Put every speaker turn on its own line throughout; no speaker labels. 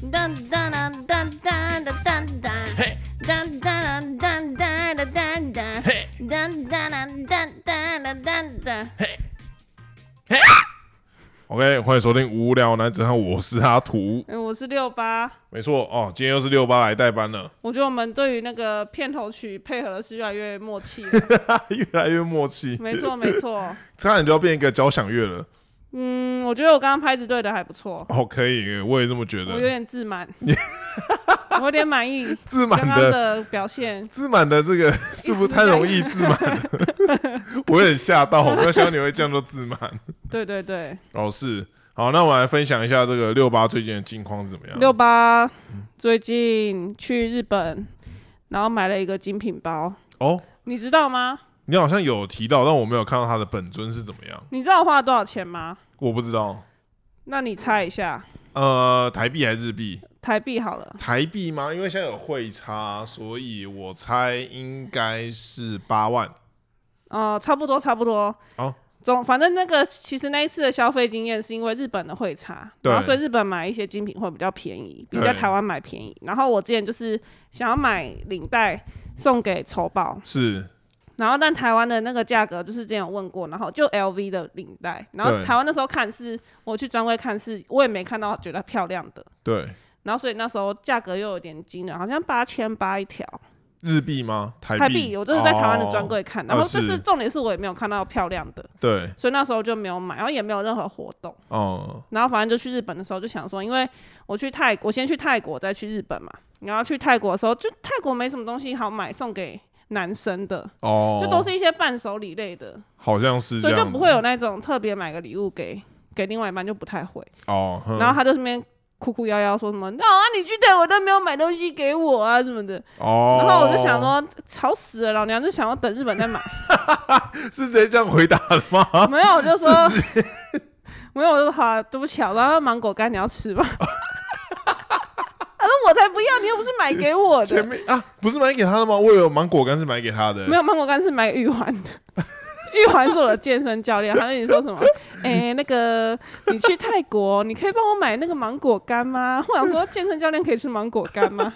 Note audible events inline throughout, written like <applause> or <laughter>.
当当当当当当当当，
嘿，
当当当当当当当当，
嘿，
当当当当当当当当。
OK，欢迎收听《无聊男子汉》，我是阿图。
哎，我是六八。
没错哦，今天又是六八来代班了，
我觉得我们对于那个片头曲配合的是越来越默契了。<laughs>
越来越默契，
没错，没错。<laughs>
差点就要变一个交响乐了。
嗯，我觉得我刚刚拍子对的还不错，
哦，可以，我也这么觉
我有
得。
点自满，<laughs> 我有点满意
自满的，
的表现。
自满的这个是不是太容易自满了？<laughs> 我有点吓到，我没有想到你会这样做自满。
对对对，
哦，是。好，那我来分享一下这个六八最近的近况是怎么样。
六八最近去日本，然后买了一个精品包，
哦，
你知道吗？
你好像有提到，但我没有看到它的本尊是怎么样，
你知道我花了多少钱吗？
我不知道。
那你猜一下，
呃，台币还是日币？
台币好了。
台币吗？因为现在有汇差，所以我猜应该是八万。
呃，差不多，差不多。
哦，
总反正那个其实那一次的消费经验是因为日本的汇差，
对
然后所以日本买一些精品会比较便宜，比在台湾买便宜。然后我之前就是想要买领带送给丑宝，
是
然后但台湾的那个价格就是之前有问过，然后就 LV 的领带，然后
对。
台湾那时候看是我去专柜看是，我也没看到觉得漂亮的，
对。
然后所以那时候价格又有点惊人，好像八千八一条。
日币吗？台
台币，我就是在台湾的专柜
哦
看，然后就是。
是
重点是我也没有看到漂亮的，
对，
所以那时候就没有买，然后也没有任何活动。
哦、
然后反正就去日本的时候就想说，因为我去泰国，先去泰国再去日本嘛。然后去泰国的时候，就泰国没什么东西好买送给男生的，
哦，
就都是一些伴手礼类的，
好像是
所以就不会有那种特别买个礼物给给另外一半，就不太会。
哦。
然后他就那边哭哭夭夭说什么，那啊你去对我都没有买东西给我啊什么的。
哦，
然后我就想，说，吵死了，老娘就想要等日本再买。<laughs>
是直接这样回答的吗？
没有，我就说，<laughs> 没有，我就说好啊，对不起啊，然后芒果干你要吃吧。要，你又不是买给我
前
的。
面啊，不是买给他的吗？我以为芒果干是买给他的。
没有芒果干是买玉环的，玉环是我的健身教练，他跟你说什么？哎、那个你去泰国，你可以帮我买那个芒果干吗？我想说健身教练可以吃芒果干吗？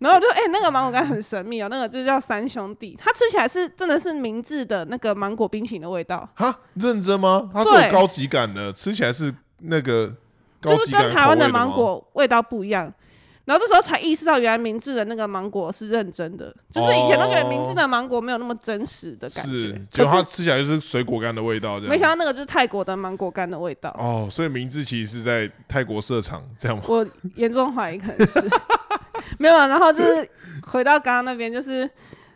然后我就哎、那个芒果干很神秘哦，那个就叫三兄弟，它吃起来是真的是明治的那个芒果冰淇淋的味道，
哈，认真吗？它是有高级感的，吃起来是那个高
就是跟台湾
的
芒果味道不一样。然后这时候才意识到，原来明治的那个芒果是认真的，就是以前都觉得明治的芒果没有那么真实的感觉
是，，结果它吃起来就是水果干的味道。
没想到那个就是泰国的芒果干的味道。
哦，所以明治其实是在泰国设厂，这样吗？
我严重怀疑可能是没有啊。然后就是回到刚刚那边，就是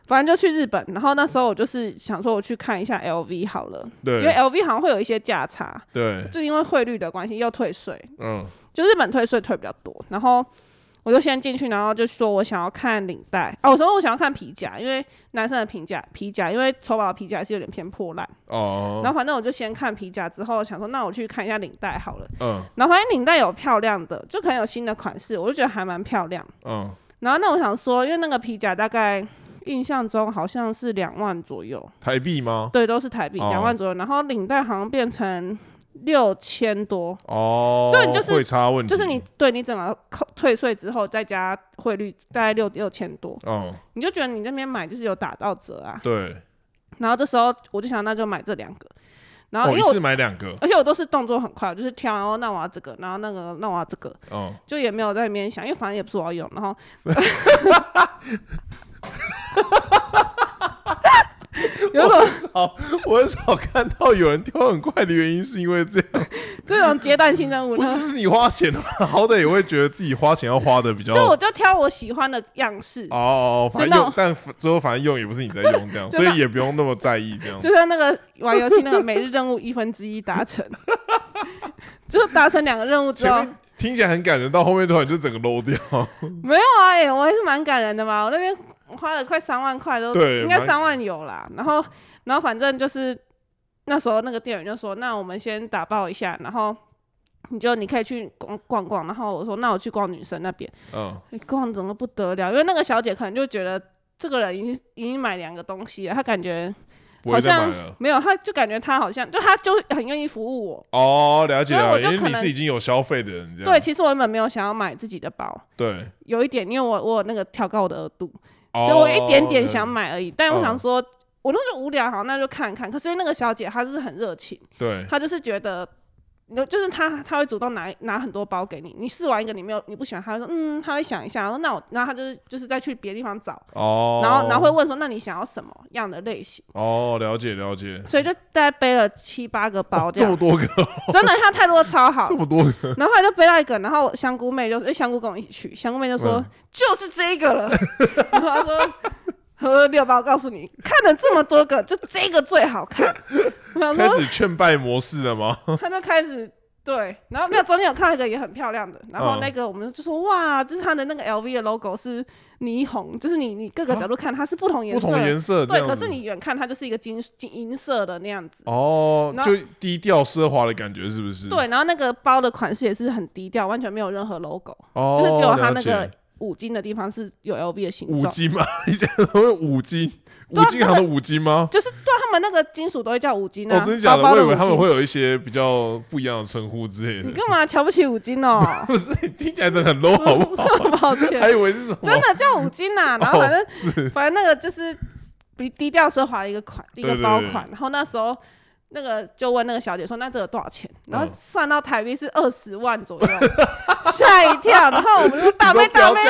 反正就去日本，然后那时候我就是想说我去看一下 LV 好了，因为 LV 好像会有一些价差，
对，
就因为汇率的关系又退税，
嗯，
就日本退税退比较多，然后我就先进去，然后就说我想要看领带。啊，我说我想要看皮夹，因为男生的皮夹皮夹，因为丑宝的皮夹是有点偏破烂，
哦，
然后反正我就先看皮夹，之后想说那我去看一下领带好了，
嗯。
然后发现领带有漂亮的，就可能有新的款式，我就觉得还蛮漂亮。
嗯，
然后那我想说，因为那个皮夹大概印象中好像是两万左右，
台币吗？
对，都是台币
哦。
两万左右，然后领带好像变成六千多，
哦，
所以你就是
汇差问题，
就是你对你整个扣退税之后再加汇率大概六六千多，
嗯，
你就觉得你这边买就是有打到折啊。
对，
然后这时候我就想那就买这两个，然后
哦，
因为我、
一次买两个，
而且我都是动作很快，我就是挑，然后那我要这个，然后那个那我要这个，
嗯，
就也没有在那边想，因为反正也不是我要用，然后 <laughs> <laughs> 有种
少，<laughs> 我很少看到有人挑很快的原因是因为这样，<laughs>
这种阶段性任务，
不是是你花钱的吗？好歹也会觉得自己花钱要花的比较。
就我就挑我喜欢的样式，
哦哦，反正用，但最后反正用也不是你在用，这样，所以也不用那么在意这样。
就像那个玩游戏那个每日任务一分之一达成，就达成两个任务之后，
听起来很感人，到后面突然就整个 low 掉。
没有啊，哎、我还是蛮感人的嘛。我那边花了快三万块都，
对
应该三万有啦。然后，然后反正就是那时候那个店员就说：“那我们先打包一下，然后你就你可以去逛逛逛。”然后我说：“那我去逛女生那边。
嗯，
欸逛整个不得了，因为那个小姐可能就觉得这个人已经已经买两个东西了，她感觉好像。没有，他就感觉他好像就他就很愿意服务我。
哦，了解了解，因为你是已经有消费的人，这样
对，其实我原本没有想要买自己的包，
对，
有一点，因为我我有那个调高我的额度，
哦
所以我一点点想买而已。但我
嗯
想说，我那时候无聊，好，那就看看。可是因为那个小姐她就是很热情，
对
她就是觉得。你就是他，他会主动拿拿很多包给你。你试完一个，你没有你不喜欢，他会说嗯，他会想一下。然后那我，然后他就是就是再去别的地方找，
哦，
然后然后会问说，那你想要什么样的类型？
哦，了解了解，
所以就大概背了七八个包这样，
这么多个，<laughs>
真的他态度都超好
这。么多个，
然后就背到一个，然后香菇妹就因为香菇跟我一起去，香菇妹就说、
嗯
就是这个了，<laughs> 然后他说。和六包，我告诉你，看了这么多个，就这个最好看。<laughs>
开始劝败模式了吗？
他就开始对，然后没有中间有看到一个也很漂亮的，然后
嗯
那个我们就说哇，就是它的那个 LV 的 logo 是霓虹，就是你你各个角度看它是不同颜色的，
不同颜色
对，可是你远看它就是一个金金银色的那样子。
哦，就低调奢华的感觉，是不是？，
对，然后那个包的款式也是很低调，完全没有任何 logo，、
哦，
就是只有它那个五金的地方是有 LV 的形状。
五金吗？<laughs> 你讲什么五金？
对啊
五金行的五金吗？
就是对他们那个金属都会叫五金啊，
哦，真的假的？
包包的
我以为他们
五金
会有一些比较不一样的称呼之类的。
你干嘛瞧不起五金哦？<laughs>
不是，听起来真的很 low，<laughs> 好不好？
抱歉还，
以为是什么？
真的叫五金呐、然后反正、
哦
反正那个就是比低调奢华的一个款一个
对对对
包款，然后那时候。那个就问那个小姐说：“那这个多少钱？”然后
嗯
算到台币是二十万左右，<laughs> 吓一跳。然后我们说：“大妹大妹，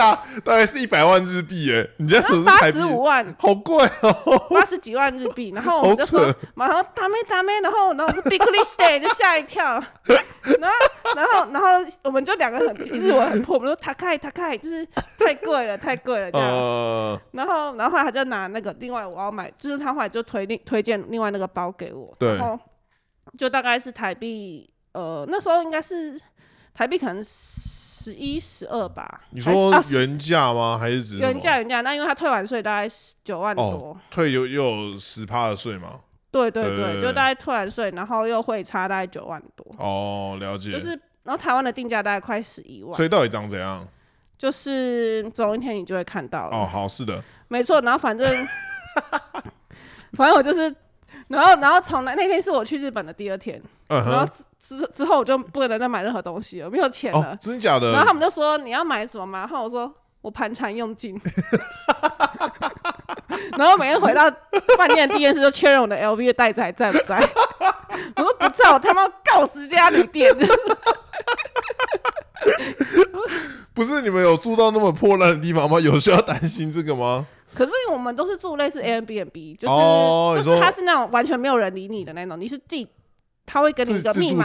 大概是一百万日币，哎，你这
八十五万，
好贵哦。
八十几万日币，然后我们就说马上大妹大妹，然后然后我说 big list day 就吓一跳，然后然后然后我们就两个很日文很破，我们说他开他开，就是太贵了太贵了这样，
呃，
然后然后后来他就拿那个另外我要买，就是他后来就推另推荐另外那个包给我，
对
就大概是台币呃那时候应该是台币可能十一十二吧，
你说原价吗？还是指
原价原价，那因为他退完税大概九万多。
哦，退有又有十趴的税吗？
对对对，
对对对
就大概退完税，然后又会差大概九万多，
哦，了解。
就是然后台湾的定价大概快十一万
所，以到底长怎样？
就是总有一天你就会看到了，
哦，好，是的，
没错。然后反正 <laughs> 反正我就是，然后然后从那那天是我去日本的第二天，
嗯
然后，之之之后我就不能再买任何东西了，没有钱
哦
了。，
真的假的？
然后他们就说你要买什么吗？然后我说我盘缠用尽。<laughs> 然后每天回到饭店第一件事就确认我的 LV 的袋子还在不在。我说不在，我他妈告死这家旅店。<laughs>
不是你们有住到那么破烂的地方吗？有需要担心这个吗？
可是我们都是住类似 Airbnb，就是、
哦
就是它是那种完全没有人理你的那种，你是自己，他会给你一个密码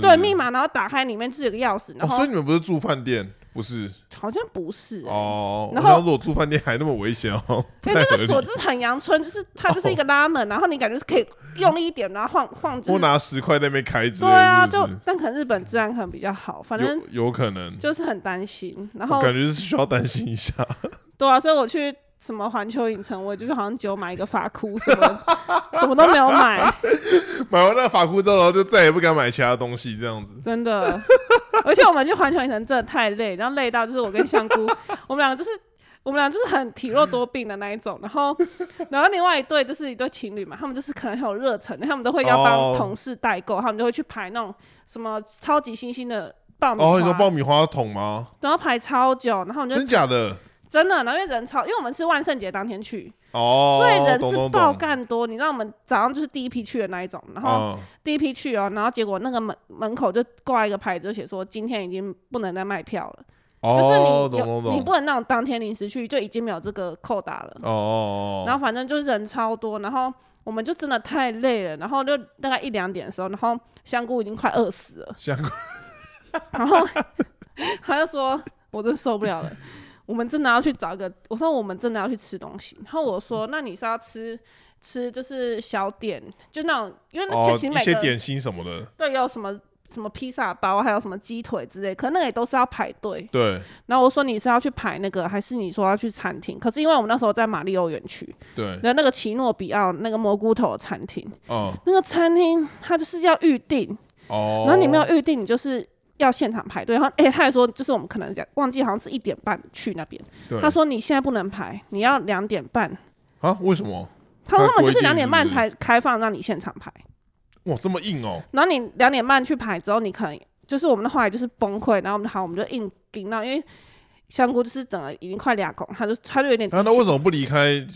对密码，然后打开里面就是有个钥匙，然
哦，
后、
所以你们不是住饭店，不是？
好像不是、欸。
哦，
然后
如果住饭店还那么危险哦，<laughs> 不
因为
太合理。
那个锁就是很阳春，就是它就是一个拉门，然后你感觉是可以用力一点，然后晃晃，就是
我拿十块在那边开着
对啊，就？但可能日本治安可能比较好，反正
有有可能，
就是很担心。然后
感觉是需要担心一下。<laughs>
对啊，所以我去什么环球影城，我就是好像只有买一个发箍，什么什么都没有买，<laughs>
买完那个发箍之后，然后就再也不敢买其他东西，这样子。
真的。而且我们去环球影城真的太累，然后累到就是我跟香菇，我们两个就是。我们俩就是很体弱多病的那一种，然后，然后另外一对就是一对情侣嘛，他们就是可能很有热忱，他们都会要
哦
帮同事代购，他们就会去排那种什么超级新星的爆米花，
哦，你说爆米花桶吗？
然后排超久，然后我们就
真假的？
真的，然后因为人超，因为我们是万圣节当天去，
哦，
所以人是爆。干多。你知道我们早上就是第一批去的那一种，然后
嗯，
第一批去哦，然后结果那个门门口就挂一个牌子，就写说今天已经不能再卖票了，就是
哦，
你。你不能那种当天临时去，就已经没有这个扣打了。
哦哦
然后反正就是人超多，然后我们就真的太累了，然后就大概一两点的时候，然后香菇已经快饿死了，
香菇 <laughs>
然后 <laughs> 他就说：“我真受不了了，我们真的要去找一个。”我说：“我们真的要去吃东西。”然后我说：“那你是要吃吃就是小点，就那种，因为那
哦，
其实每个、
一些点心什么的，
对有什么什么披萨包，还有什么鸡腿之类，可那个也都是要排队。
对
然后我说：“你是要去排那个，还是你说要去餐厅？”可是因为我们那时候在马里奥园区，
对，
然后那个奇诺比奥那个蘑菇头的餐厅，
嗯，
那个餐厅它就是要预定，
哦，
然后你没有预定，你就是要现场排队。然后，哎、他还说，就是我们可能讲忘记，好像是一点半去那边。他说你现在不能排，你要两点半。
啊？为什么？
他说他们就是两点半才开放让你现场排，
哇，这么硬哦，
然后你两点半去排之后，你可能就是我们的后来就是崩溃，然后我们好我们就硬顶到，因为香菇就是整个已经快俩拱，他就他就有点
那、那为什么不离开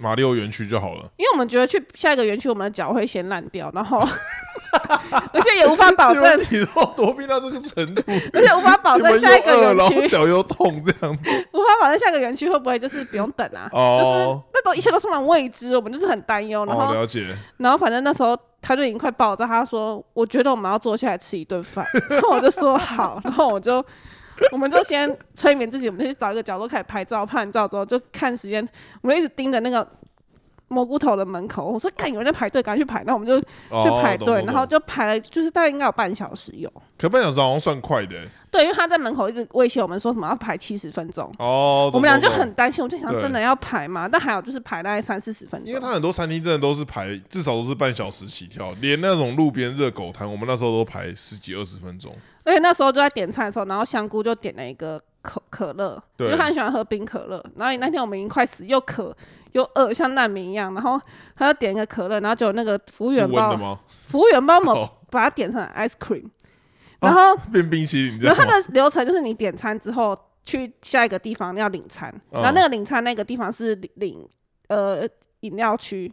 马里奥园区就好了？
因为我们觉得去下一个园区，我们的脚会先烂掉，然后 <laughs> 而且也无法保证，
体弱多病到这个程度，
而且无法保证下一个园区，
脚又痛，这样子
无法保证下一个园区会不会就是不用等啊？就是
哦。
那都一切都充满未知，我们就是很担忧。然
了解。
然后反正那时候他就已经快爆炸，他说：“我觉得我们要坐下来吃一顿饭。”然后我就说好，然后我就。<laughs> 我们就先催眠自己，我们就去找一个角落开始拍照、拍完照之后就看时间，我们一直盯着那个蘑菇头的门口。我说：“看有人在排队，赶快去排。”然后我们就
哦
去排队，然后就排了，就是大概应该有半小时有。
可半小时好像算快的欸
对，因为他在门口一直威胁我们说什么要排七十分钟，
哦。
我们俩就很担心，我就想真的要排吗？但还有就是排大概三四十分钟。
因为他很多餐厅真的都是排，至少都是半小时起跳，连那种路边热狗摊，我们那时候都排十几二十分钟。
而且那时候就在点餐的时候，然后香菇就点了一个可可乐，因为他很喜欢喝冰可乐。然后那天我们已经快死，又渴又饿，像难民一样。然后他就点一个可乐，然后就那个服务员帮？服务员帮我们
哦，
把它点成 ice cream，然后、
变冰淇淋这
然后它
样吗？
的流程就是你点餐之后去下一个地方要领餐，
嗯
然后那个领餐那个地方是领领呃饮料区，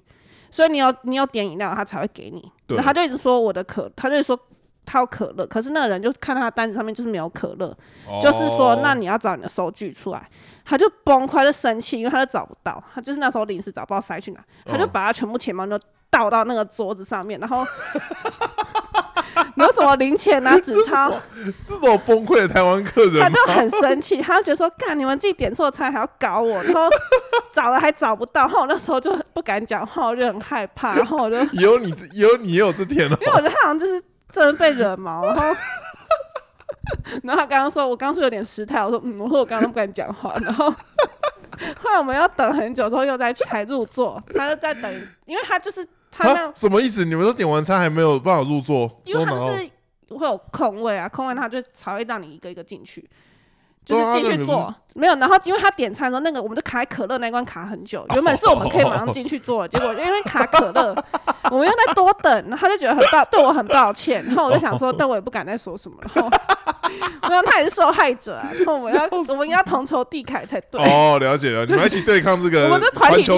所以你有你有点饮料，他才会给你。
对
然后他就一直说我的可，他就说他有可乐，可是那个人就看他的单子上面就是没有可乐，就是说
哦
那你要找你的收据出来。他就崩溃，就生气，因为他就找不到，他就是那时候临时找不到塞去哪，他就
嗯
把他全部钱包都倒到那个桌子上面，然后有什么零钱啊、<laughs> 纸钞。
这种崩溃的台湾客人？
他就很生气，他就觉得说：“干，你们自己点错餐还要搞我，然后找了还找不到。”然后我那时候就不敢讲话，我就很害怕。然后我就，因
以后你这以后你也有这天哦。
为我觉得他好像就是真的被惹毛，然后，然后他刚刚说，我刚刚说有点失态，我说嗯，我说我刚刚都不敢讲话，然后 <laughs> 后来我们要等很久之后又在才入座，他就在等，因为他就是他那
啊，什么意思？你们都点完餐还没有办法入座？
因为他
都拿到
就是会有空位啊，空位他就才会让你一个一个进去。就是进去坐，没有，然后因为他点餐的时候，那个我们就卡在可乐那一关卡很久，<laughs> 原本是我们可以马上进去坐，结果因为卡可乐，<laughs> 我们又在多等，然后他就觉得很抱，对我很抱歉，然后我就想说，但我也不敢再说什么，然后我想他也是受害者啊，然后我们要 <laughs> 我们应该同仇敌忾才对。
哦，了解了，你们一起对抗这个
我
个
们的团体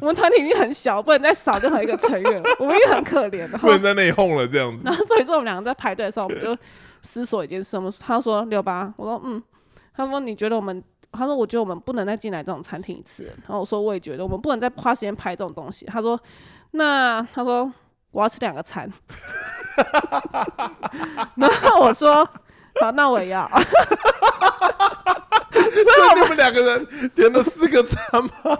我们团体已经很小，不能再少任何一个成员，我们已经很可怜了。然后
不能在内讧了这样子。
然后这一次我们两个在排队的时候，我们就思索一件事。我们他说六八，我说嗯，他说你觉得我们，他说我觉得我们不能再进来这种餐厅一次。然后我说我也觉得我们不能再花时间拍这种东西。他说那他说我要吃两个餐，<laughs> 然后我说好，那我也要。<laughs>
所以你们两个人点了四个餐吗？<laughs>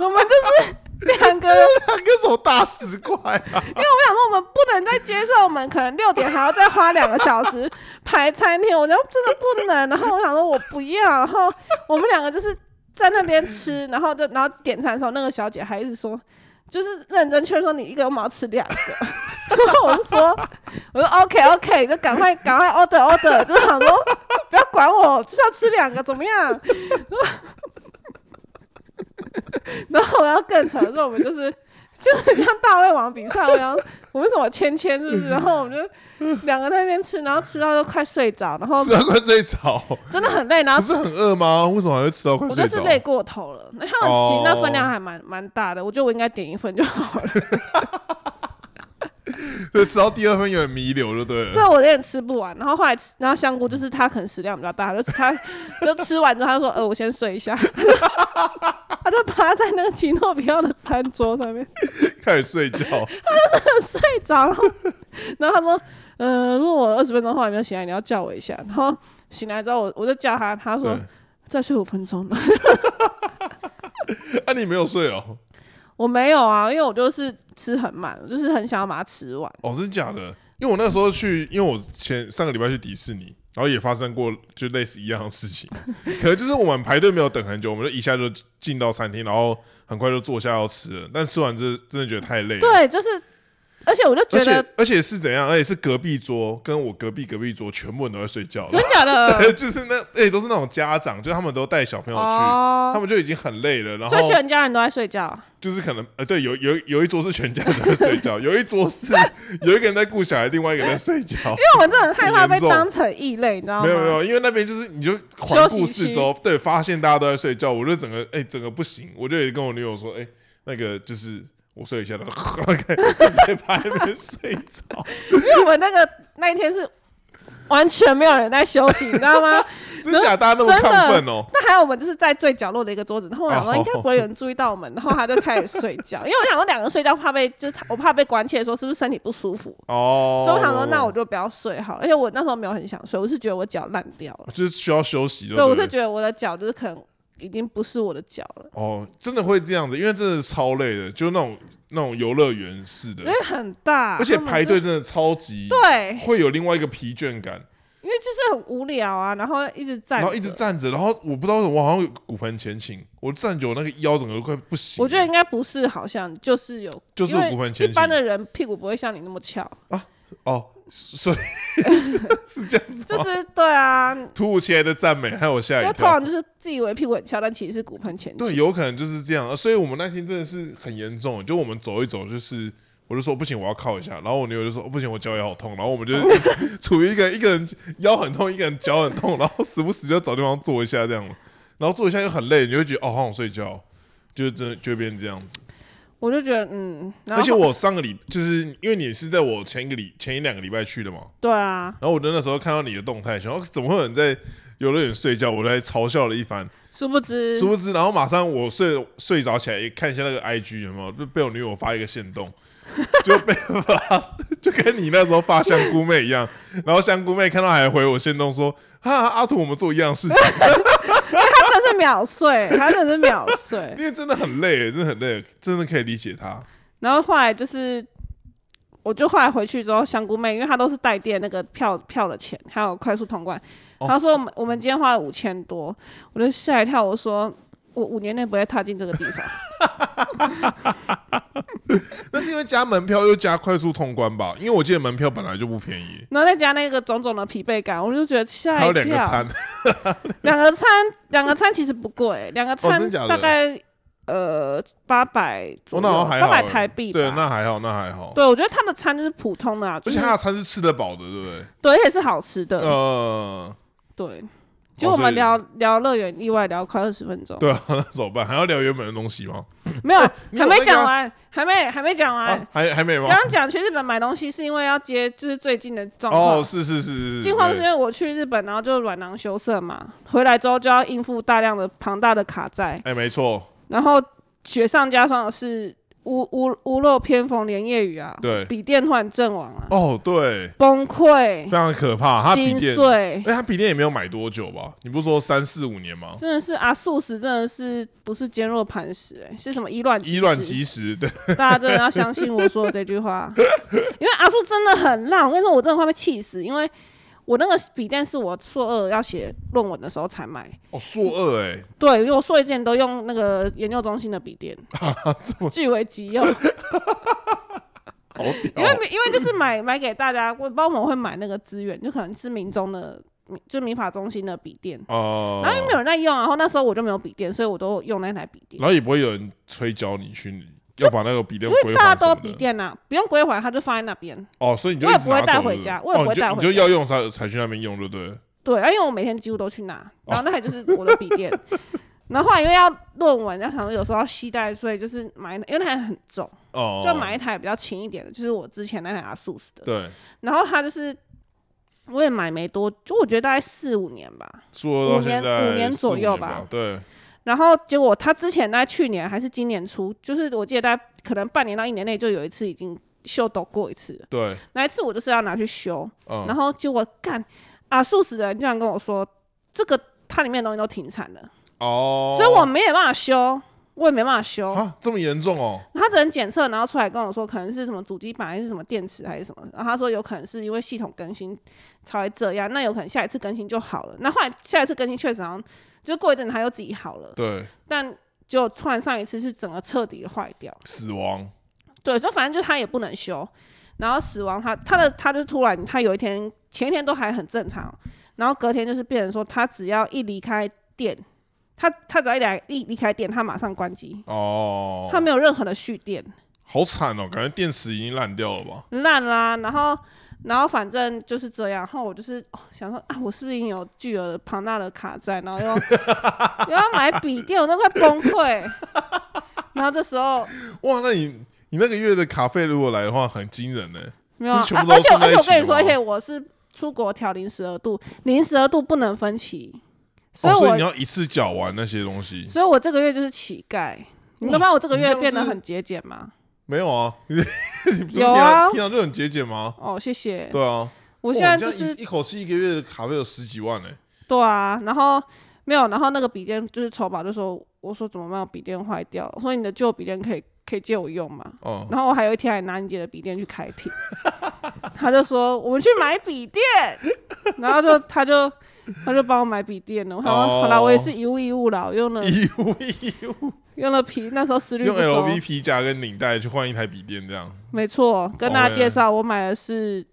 我们就是两个，
两个什么大石块啊？
因为我想说我们不能再接受，我们可能六点还要再花两个小时排餐厅，我觉得真的不能。然后我想说我不要，然后我们两个就是在那边吃，然后就然后点餐的时候，那个小姐还一直说，就是认真劝说你一个人要吃两个。然 <laughs> 后我就说，我说 OK OK，就赶快赶快 order order，就想说不要管我，就是要吃两个，怎么样？<laughs> 然后我要更扯的是，我们就是就是很像大胃王比赛，我要我们什么签签是不是？然后我们就两个在那边吃，然后吃到都快睡着，然后 <laughs>
吃到快睡着，<laughs>
真的很累，然后
不是很饿吗？为什么还会吃到快
我
睡着？
就是累过头了。那他们其实那分量还蛮蛮大的，我觉得我应该点一份就好了。<laughs> <laughs>
对，吃到第二份有点弥留就对了。
这我有点吃不完，然后后来吃，然后香菇就是他可能食量比较大，就他就吃完之后他就说呃我先睡一下，<laughs> 他就趴在那个奇诺比奥的餐桌上面。<laughs>
开始睡觉，他就是
睡着，然后然后他说呃如果我二十分钟后还没有醒来，你要叫我一下，然后醒来之后我我就叫他，他说，再睡五分钟。
啊，你没有睡哦？
我没有啊，因为我就是吃很慢，我就是很想要把它吃完。
哦，真的假的？因为我那个时候去，因为我前上个礼拜去迪士尼，然后也发生过就类似一样的事情，可能就是我们排队没有等很久，我们就一下就进到餐厅，然后很快就坐下要吃了，但吃完之后真的觉得太累了。
对，就是而且我就觉得
而且是怎样？而且是隔壁桌跟我隔壁隔壁桌全部人都在睡觉了
真，假的 <laughs>
就是那哎、都是那种家长，就他们都带小朋友去，
哦
他，们就已经很累了，然后
所以全家人都在睡觉。
就是可能呃对，有有有一桌是全家人在睡觉，<laughs> 有一桌是 <laughs> 有一个人在顾小孩，另外一个人在睡觉。
因为我们真的很害怕被当成异类，你知道吗？
没有没有，因为那边就是你就环顾四周，对，发现大家都在睡觉，我就整个哎、整个不行，我就也跟我女友说，哎、那个就是我睡一下，然后 <laughs> 直接趴在那边睡着，
因为我们那个那一天是完全没有人在休息，你知道吗？<laughs>
真假大家那么亢奋哦、
那还有我们就是在最角落的一个桌子，然后我想说
哦。
应该不会有人注意到我们，然后他就开始睡觉，<laughs> 因为我想说两个人睡觉怕被就是我怕被关切说是不是身体不舒服，
哦，
所以我想说那我就不要睡好，而且我那时候没有很想睡，我是觉得我脚烂掉了，
就是需要休息就
对，我是觉得我的脚就是可能已经不是我的脚了，
哦，真的会这样子，因为真的超累的，就那种那种游乐园式的。
因，为很大，
而且排队真的超级，
对，
会有另外一个疲倦感，
因为就是很无聊啊，然后一直站，
然后一直站着，然后我不知道为什么我好像有骨盆前倾，我站久那个腰整个都快不行。
我觉得应该不是，好像就是有，
就是骨盆前倾。
一般的人屁股不会像你那么翘。
啊，哦，所以 <laughs> 是这样子吗？
就是对啊，
突如其来的赞美，害我吓一
就通
跳。
常就是自以为屁股很翘，但其实是骨盆前倾对，
有可能就是这样。所以我们那天真的是很严重，就我们走一走，就是我就说不行，我要靠一下，然后我女友就说、哦、不行，我脚也好痛，然后我们就 <laughs> 处于一个一个人腰很痛，一个人脚很痛，然后时不时就找地方坐一下这样，然后坐一下又很累，你就会觉得哦好想睡觉，就是真的就会变成这样子。
我就觉得嗯，然后
而且我上个礼就是因为你是在我前一个礼前一两个礼拜去的嘛，
对啊，
然后我就那时候看到你的动态，想说怎么会有人在游乐园睡觉，我来嘲笑了一番，
殊不知
殊不知，然后马上我睡睡着起来看一下那个 IG 有没有，就被我女友发一个线动，<laughs> 就被发就跟你那时候发香菇妹一样，然后香菇妹看到还回我线动说，哈阿土我们做一样的事情，
秒睡，他真的是秒睡。<laughs>
因为真的很累，真的很累，真的可以理解他。
然后后来就是，我就后来回去之后，香菇妹，因为她都是带电那个票票的钱，还有快速通关，
哦
她说我们我们今天花了五千多，我就吓一跳，我说我五年内不会踏进这个地方。<laughs>
那是因为加门票又加快速通关吧？因为我记得门票本来就不便宜，
然后再加那个种种的疲惫感，我就觉得吓
还有
一跳。
两个餐，
两个餐，两个餐其实不贵，两个餐 <laughs> 大概呃八百左右，八百台币
对，那还好，那还好。
对，我觉得他的餐就是普通的、啊，就是
而且他的餐是吃得饱的，对不对？
对，而且是好吃的。
呃，
对，就我们聊聊乐园，意外聊快二十分钟，
对啊，<laughs> 那怎么办？还要聊原本的东西吗？<laughs>
没有，<laughs> 还没讲完，还没还没讲完
啊。，还还没吗
刚？刚讲去日本买东西是因为要接，就是最近的状况
哦，。是是是是是，
近况是因为我去日本，然后就软囊羞涩嘛，回来之后就要应付大量的庞大的卡债，
哎，没错，
然后雪上加霜的是屋屋屋漏偏逢连夜雨啊，
对
笔电突然阵亡啊，
哦，对，
崩溃
非，常可怕。他笔
心
电，
碎，
哎，他笔电也没有买多久吧？你不是说三四五年吗？
真的是啊，素食真的是不是坚若磐石、哎，是什么以卵
以卵
石
击石，对，
大家真的要相信我说的这句话，<laughs> 因为阿叔真的很烂。我跟你说，我真的快被气死，因为我那个笔电是我硕二要写论文的时候才买。
哦，硕二，哎，
对，因为我硕一之前都用那个研究中心的笔电，<laughs> 据为己用。<laughs>
好
因为，因为就是买买给大家，我不知道我们会买那个资源，就可能是民中的，就民法中心的笔电。
哦，
然后因为没有人在用啊，然后那时候我就没有笔电，所以我都用那台笔电。
然后也不会有人催教你去要把那个笔电
因为大家都有笔。电呐、不用归还，它就放在那边。
哦，所以你就
我也不会带回家我也不会
哦你就
带回家
你就要用才才去那边用，对不对？
对，啊因为我每天几乎都去拿，然后那台就是我的笔电。<laughs> 然后后来因为要论文，要想说有时候要携带，所以就是买，因为那台很重，
哦，
就买一台比较轻一点的，就是我之前那台阿素斯的。
对，
然后它就是我也买没多，就我觉得大概四五年吧。五年五年左右吧
吧，对，
然后结果他之前在去年还是今年初，就是我记得大概可能半年到一年内就有一次已经秀抖过一次了，
对，
那一次我就是要拿去修，
嗯，
然后结果干啊素食的人居然跟我说这个它里面的东西都停产了。
哦，
所以我没有办法修，我也没办法修。
啊这么严重哦，
他只能检测，然后出来跟我说，可能是什么主机板还是什么电池还是什么。然后他说有可能是因为系统更新才会这样，那有可能下一次更新就好了。那后来下一次更新确实好像就过一阵子它又自己好了，
对，
但就突然上一次是整个彻底的坏掉。
死亡，
对，就反正就他也不能修，然后死亡他他的他就突然他有一天前一天都还很正常，然后隔天就是变成说他只要一离开店，他他只要一来一离开店，他马上关机，
哦，
他没有任何的蓄电，
好惨哦，感觉电池已经烂掉了吧？
烂啦，然后。然后反正就是这样，然后我就是、哦想说啊，我是不是已经有巨额庞大的卡债，然后又 <laughs> 又要买笔电，我都快崩溃。然后这时候
哇，那你你那个月的卡费如果来的话，很惊人呢。
没有而且而且我跟你说，而且我是出国调零十二度，零十二度不能分期，所以
所以你要一次缴完那些东西？
所以我这个月就是乞丐。你知道？我这个月变得很节俭吗？
没有啊，你 <laughs> 你不是
有
平常
啊
平常就很节俭吗？
哦，谢谢。
对啊，
我现在
哇你这样
就是
一一口气一个月的卡费有十几万呢。
对啊，然后没有，然后那个笔电就是筹宝就说，我说怎么办？我笔电坏掉了，我说你的旧笔电可以可以借我用吗？
哦，
然后我还有一天还拿你姐的笔电去开庭，他就说我们去买笔电，然后就他就他就帮我买笔电了。我想说
哦。
好啦，我也是一物一物啦，我用了 <laughs>
一物一物。<laughs>
用了皮，那时候思虑
用，LV 皮夹跟领带去换一台笔电，这样。
没错，跟大家介绍，我买的是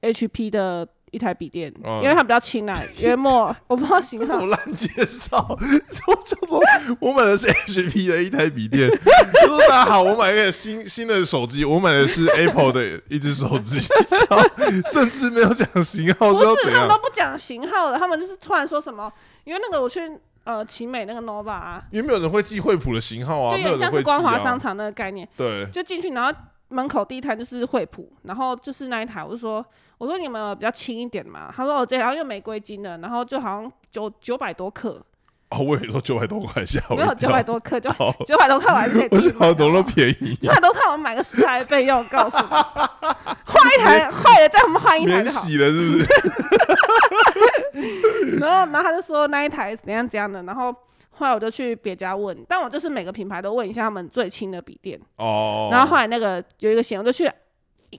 HP 的一台笔电，
嗯。
因为它比较轻啦，约莫 <laughs> 我不知道型号
这什么，烂介绍？<laughs> 这我叫做我买的是 HP 的一台笔电，大家好，我买一个新新的手机，我买的是 Apple 的一只手机，然 <laughs> 后甚至没有讲型号
不
是
他们都。不讲型号了，他们就是突然说什么，因为那个我去呃奇美那个 nova 啊，
因为没有人会记惠普的型号啊，
就有点像是光华商
啊。
场那个概念，
对，
就进去，然后门口第一台就是惠普，然后就是那一台，我就说我说你们有比较轻一点嘛，他说我这然后又玫瑰金的，然后就好像九九百多克，
哦，我以为说九百多块吓我一跳。
没有九百多克，就
好。<laughs>
九百多克我还
便宜，
九百多克我们买个十台备用，告诉你，<laughs> 换一台坏了再我们换一台
免
就好。
洗了是不是？<laughs>
然后，然后他就说那一台怎样怎样的，然后后来我就去别家问，但我就是每个品牌都问一下他们最轻的笔电。
哦，
然后后来那个有一个险，我就去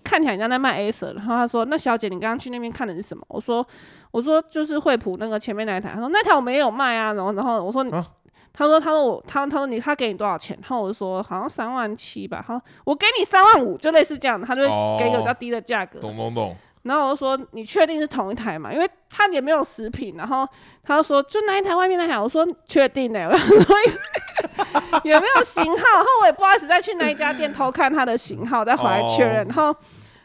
看起来人家在卖 Acer，然后他说：“那小姐，你刚刚去那边看的是什么？”我说：“我说就是惠普那个前面那一台。”他说：“那台我们也有卖啊。”然后，然后我说：“
啊
他说他说我他他说你他给你多少钱？”然后我就说：“好像三万七吧。”他说：“我给你三万五，就类似这样的，他就会给一个比较低的价格。
懂懂懂，
然后我就说：“你确定是同一台吗？因为他也没有食品。”然后他就说：“就那一台，外面那台。”我说：“确定的、<laughs> 我想说有没有型号？然后我也不好意思再去那一家店偷看他的型号，再回来确认。
哦
然后，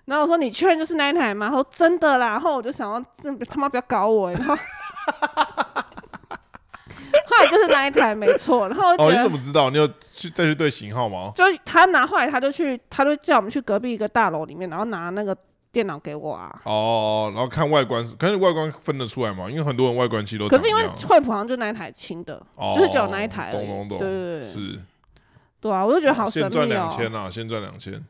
然后我说：“你确认就是那一台吗？”他说：“真的啦。”然后我就想要，真的他妈不要搞我、然后后来就是那一台没错。然后
哦，你怎么知道？你有去再去对型号吗？
就他拿，后来他就去，他就叫我们去隔壁一个大楼里面，然后拿那个电脑给我啊。
哦，然后看外观，可是外观分得出来吗？因为很多人外观其实都
可是因为惠普好像就那一台轻的，
哦
就是只有那一台。
懂懂懂
对对对，
是
对啊，我就觉得好神
先赚
秘哦。
两千啊，先赚两千。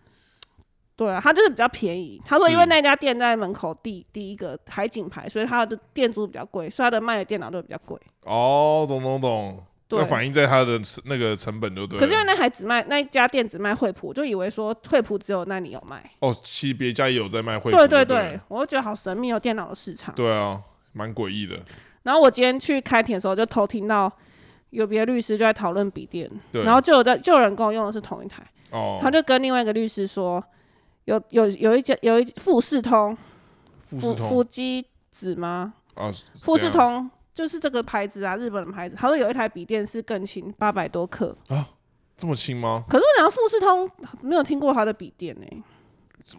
对啊，他就是比较便宜。他说因为那家店在门口第第一个海景牌，所以他的店租比较贵，所以他的卖的电脑都比较贵。
哦，懂懂懂，
对
那反映在它的那个成本就对。
可是因为那还只卖那一家店只卖惠普，就以为说惠普只有那里有卖。
哦，其实别家也有在卖惠普，
对对
对
我就觉得好神秘哦，电脑的市场。
对啊，蛮诡异的。
然后我今天去开庭的时候，就偷听到有别的律师就在讨论笔电，然后就有在就有人跟我用的是同一台，
哦，
他就跟另外一个律师说，有有有一家有一富士通富
富士通
富基子吗？
啊，
富士通就是这个牌子啊，日本的牌子。他说有一台笔电是更轻，八百多克啊。
这么轻吗？
可是我想富士通没有听过他的笔电呢、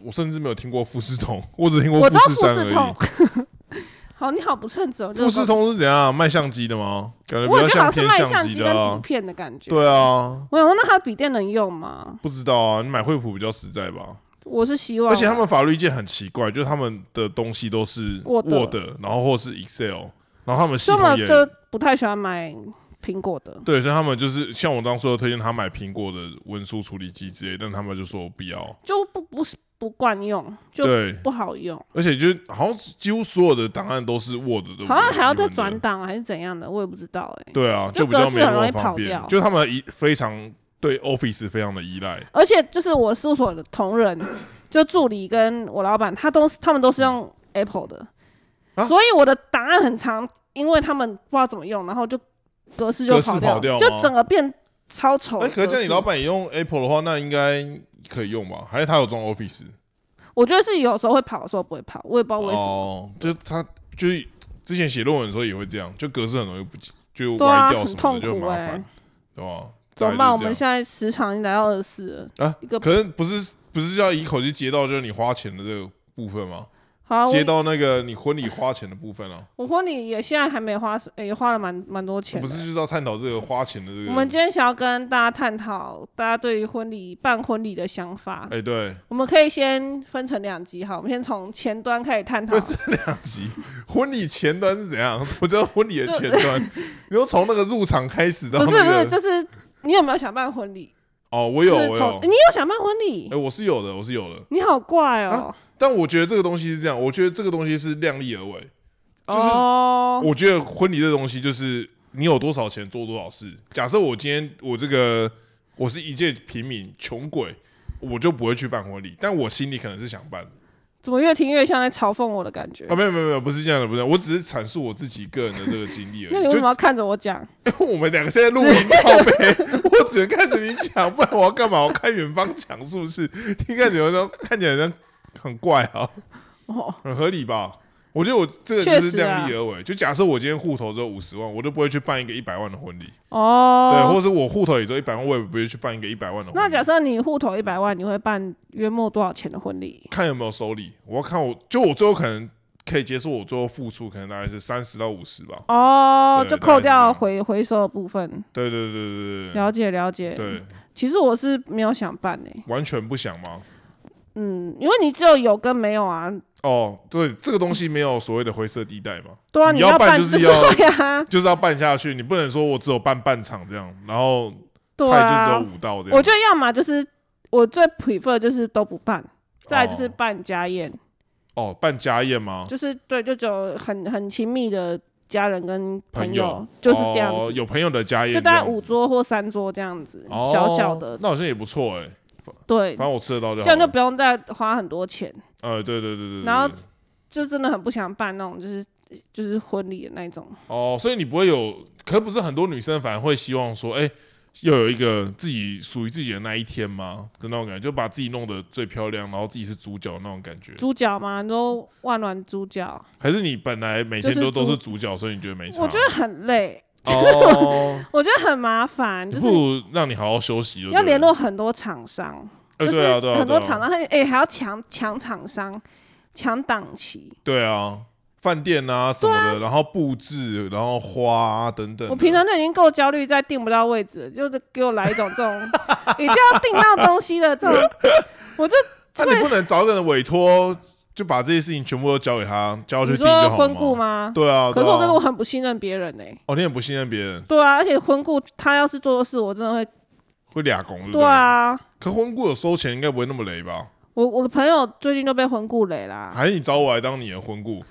我甚至没有听过富士通，我只听过
我知道
士山而
富士通
已。。<laughs>
好，你好不称职哦。这
富士通是怎样卖相机的吗？感觉比较
我觉得好像是
偏
卖相
机
机跟底
啊。
片的感觉。
对啊，
我想问，那他的笔电能用吗？
不知道啊，你买惠普比较实在吧？
我是希望啊，
而且他们法律界很奇怪，就是他们的东西都是
Word
Word，然后或是 Excel，然后他们系
这么
统也
就不太喜欢买苹果的。
对，所以他们就是像我当初有推荐他买苹果的文书处理机之类，但他们就说不要。
就不不是不惯用，就
对，
不好用，
而且就好像几乎所有的档案都是 Word，的？
好像还要再转。档还是怎样的，我也不知道哎、
对啊，
就
比较
很容易跑掉。
就他们依非常对 Office 非常的依赖。
而且就是我事务所的同仁，就助理跟我老板，他都是他们都是用 Apple 的，
啊
所以我的档案很长，因为他们不知道怎么用，然后就格式就
格式
跑掉，
跑掉吗
就整个变超丑
哎、
的格式。
可是这样你老板也用 Apple 的话，那应该可以用吧？还是他有装 Office？
我觉得是有时候会跑，有时候不会跑，我也不知道为什么。
哦，就是他就是之前写论文的时候也会这样，就格式很容易不，就
对啊，
歪掉什么
很痛
的就很麻
苦哎、
烦，对吧？
怎么办？我
大概就是这
们现在时长已经来到二十四了。
啊
一个，
可能不是不是要一口气接到就是你花钱的这个部分吗？
好
接到那个你婚礼花钱的部分啊，
我婚礼也现在还没花，诶也花了蛮蛮多钱。
不是就是要探讨这个花钱的这个？
我们今天想要跟大家探讨大家对于婚礼办婚礼的想法。
哎、对，
我们可以先分成两集，哈，我们先从前端开始探讨
分。成两集，婚礼前端是怎样？<laughs> 什么叫婚礼的前端？你说从那个入场开始到、那个、
不是不是，就是你有没有想办婚礼？
哦，我有我有，
你有想办婚礼
哎、？我是有的，我是有的。
你好怪哦
啊。但我觉得这个东西是这样，我觉得这个东西是量力而为。就是
哦，
我觉得婚礼这东西就是你有多少钱做多少事。假设我今天我这个我是一介平民穷鬼，我就不会去办婚礼，但我心里可能是想办。
怎么越听越像在嘲讽我的感觉
啊，？没有没有没有，不是这样的，不是，我只是阐述我自己个人的这个经历而已。
那你为什么要看着我讲？
因 <laughs> 为我们两个现在录音靠背，我只能看着你讲，不然我要干嘛？我看远方讲是不是？听看起来好像看起来好像很怪啊，
哦，
很合理吧？我觉得我这个就是量力而为。就假设我今天户头只有五十万，我就不会去办一个一百万的婚礼。哦对，
哦，
或者是我户头也只有一百万，我也不会去办一个一百万的婚礼。
那假设你户头一百万，你会办约莫多少钱的婚礼？
看有没有收礼，我要看我就我最后可能可以接受我最后付出，可能大概是三十到五十吧。
哦，就扣掉回回收的部分。
对对对对对
了解了解。
对，对，
其实我是没有想办诶、
完全不想吗？
嗯，因为你只有有跟没有啊。
哦，对，这个东西没有所谓的灰色地带嘛，
对啊，
你要
要
办就是要 <laughs>
对啊，
就是要办下去，你不能说我只有办半场这样，然后
对
菜就只有
啊。
五道这样。
我觉得要么就是我最 prefer 就是都不办，再来就是
哦
办家宴，
哦，办家宴吗？
就是对，就只有很很亲密的家人跟
朋
友，就是这样子，
哦有朋友的家宴
就大概五桌或三桌这样子，
哦
小小的，
那好像也不错哎，
对
反，正我吃得到就好
这样就不用再花很多钱，
呃，对对对对对，
然后就真的很不想办那种就是就是婚礼的那种。
哦，所以你不会有，可不是很多女生反而会希望说，哎、要有一个自己属于自己的那一天吗？的那种感觉，就把自己弄得最漂亮，然后自己是主角那种感觉。
主角吗，你说万峦主角，
还是你本来每天
就是
都都是主角，所以你觉得没差？
我觉得很累，
哦，<laughs>
我觉得很麻烦，就是
不如让你好好休息了。
要联络很多厂商，就是很多厂商，他哎还要抢抢厂商，抢档期。
对啊，饭店啊什么的，然后布置，然后花啊等等。
我平常就已经够焦虑，再订不到位置，就是给我来一种这种 <laughs> 一定要订到东西的这种，我就
那你不能找一个人委托，就把这些事情全部都交给他，交去
你
定就好了
说婚顾
吗？
吗？
对啊，
可是我真的我很不信任别人呢、
哦，你很不信任别人，
对啊，而且婚顾他要是做错事，我真的会。
会俩拱，对不
对啊，
可婚顾有收钱，应该不会那么雷吧？
我我的朋友最近都被婚顾雷啦，
还是你找我来当你的婚顾？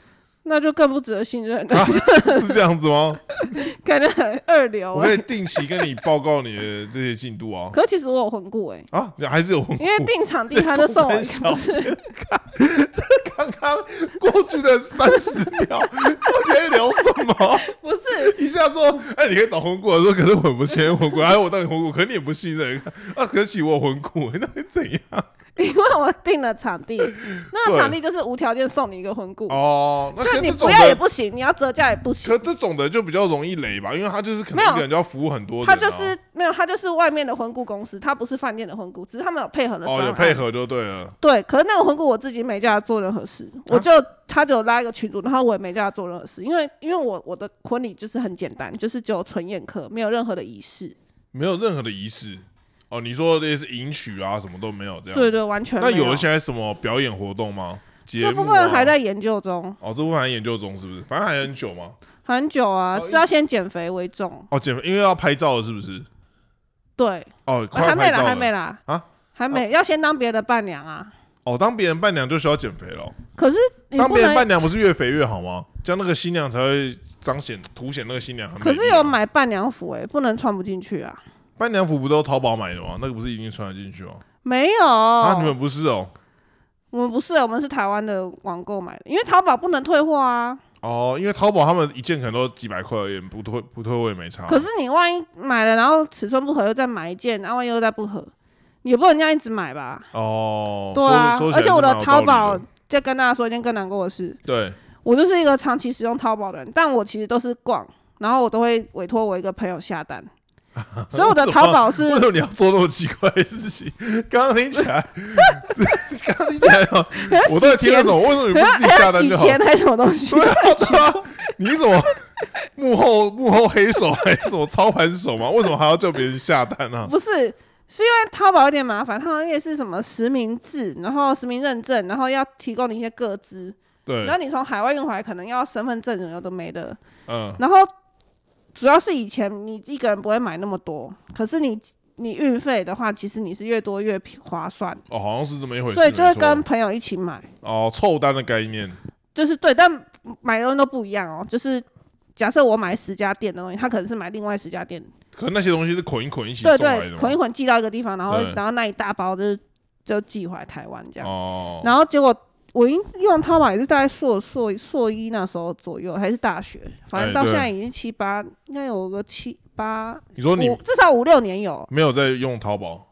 那就更不值得信任了，
啊是这样子吗？<laughs>
感觉很二流欸。
我可以定期跟你报告你的这些进度啊。<laughs>
可是其实我有魂顾哎，
啊，你还是有
因。为定场地他就送我一 <laughs>
小
个，不是
刚刚过去的三十秒，我在聊什么？
不是，
一下说，哎，你可以找魂顾，说可是我很不信任魂顾，哎我当你魂顾，可是你也不信任啊，可惜我有婚顾，那会怎样？<laughs>
因为我订了场地，那个
对
场地就是无条件送你一个婚顾，
哦，那
你不要也不行，你要折价也不行。
可这种的就比较容易雷吧，因为他就是可能一个人就要服务很多人啊，
他就是没有，他就是外面的婚顾公司，他不是饭店的婚顾，只是他们有配合的
哦，有配合就对了。
对，可是那个婚顾我自己没叫他做任何事，我就他就拉一个群主，然后我也没叫他做任何事，因为因为我我的婚礼就是很简单，就是只有纯宴客，没有任何的仪式。
没有任何的仪式。哦，你说类似迎娶啊，什么都没有这样。
对对，完全没
那有一些什么表演活动吗？节
这部分还在研究中，
哦，这部分还研究中是不是？反正还很久嘛。
很久啊，
哦
是要先减肥为重。
哦，减肥因为要拍照了是不是？
对，
哦，快
还没啦，还没啦，
啊，
还没，要先当别人的伴娘啊。
哦，当别人伴娘就需要减肥了哦。
可是
当别人，伴娘不是越肥越好吗？这样那个新娘才会彰显凸显那个新娘。
可是有买伴娘服哎、不能穿不进去啊。
伴娘服不都淘宝买的吗？那个不是一定穿得进去吗？
没有，
啊，你们不是哦。
我们不是，我们是台湾的网购买的，因为淘宝不能退货啊。
哦，因为淘宝他们一件可能都几百块而已，不退不退我也没差。
可是你万一买了，然后尺寸不合，又再买一件，然后万一又再不合，也不能这样一直买吧？
哦，
对啊而且我的淘宝
的，
就跟大家说一件更难过的事，
对，
我就是一个长期使用淘宝的人，但我其实都是逛，然后我都会委托我一个朋友下单，<laughs> 所以我的淘宝是 <laughs>
为什么你要做那么奇怪的事情？刚刚听起来，<laughs> 刚刚听起来哦，我都在听那种，为什么你不
要
自己下单就好？
钱还是什么东西？
对啊，对啊，你是什么幕后幕后黑手还是什么操盘手吗？为什么还要叫别人下单呢、
不是，是因为淘宝有点麻烦，它好像也是什么实名制，然后实名认证，然后要提供你一些个资，
对
然，后你从海外运回来可能要身份证，什么都没的，
嗯，
然后主要是以前你一个人不会买那么多，可是你你运费的话，其实你是越多越划算，
哦，好像是这么一回事，
所以就会跟朋友一起买，
哦凑单的概念，
就是对，但买的东西都不一样哦，就是。假设我买十家店的东西，他可能是买另外十家店，
可那些东西是捆一捆一起
对对，捆一捆寄到一个地方，然后然后那一大包就是就寄回来台湾这样。
哦，
然后结果我应用淘宝也是大概硕硕硕一那时候左右，还是大学，反正到现在已经七八，应该有个七八，
你说你
五至少五六年有。
没有在用淘宝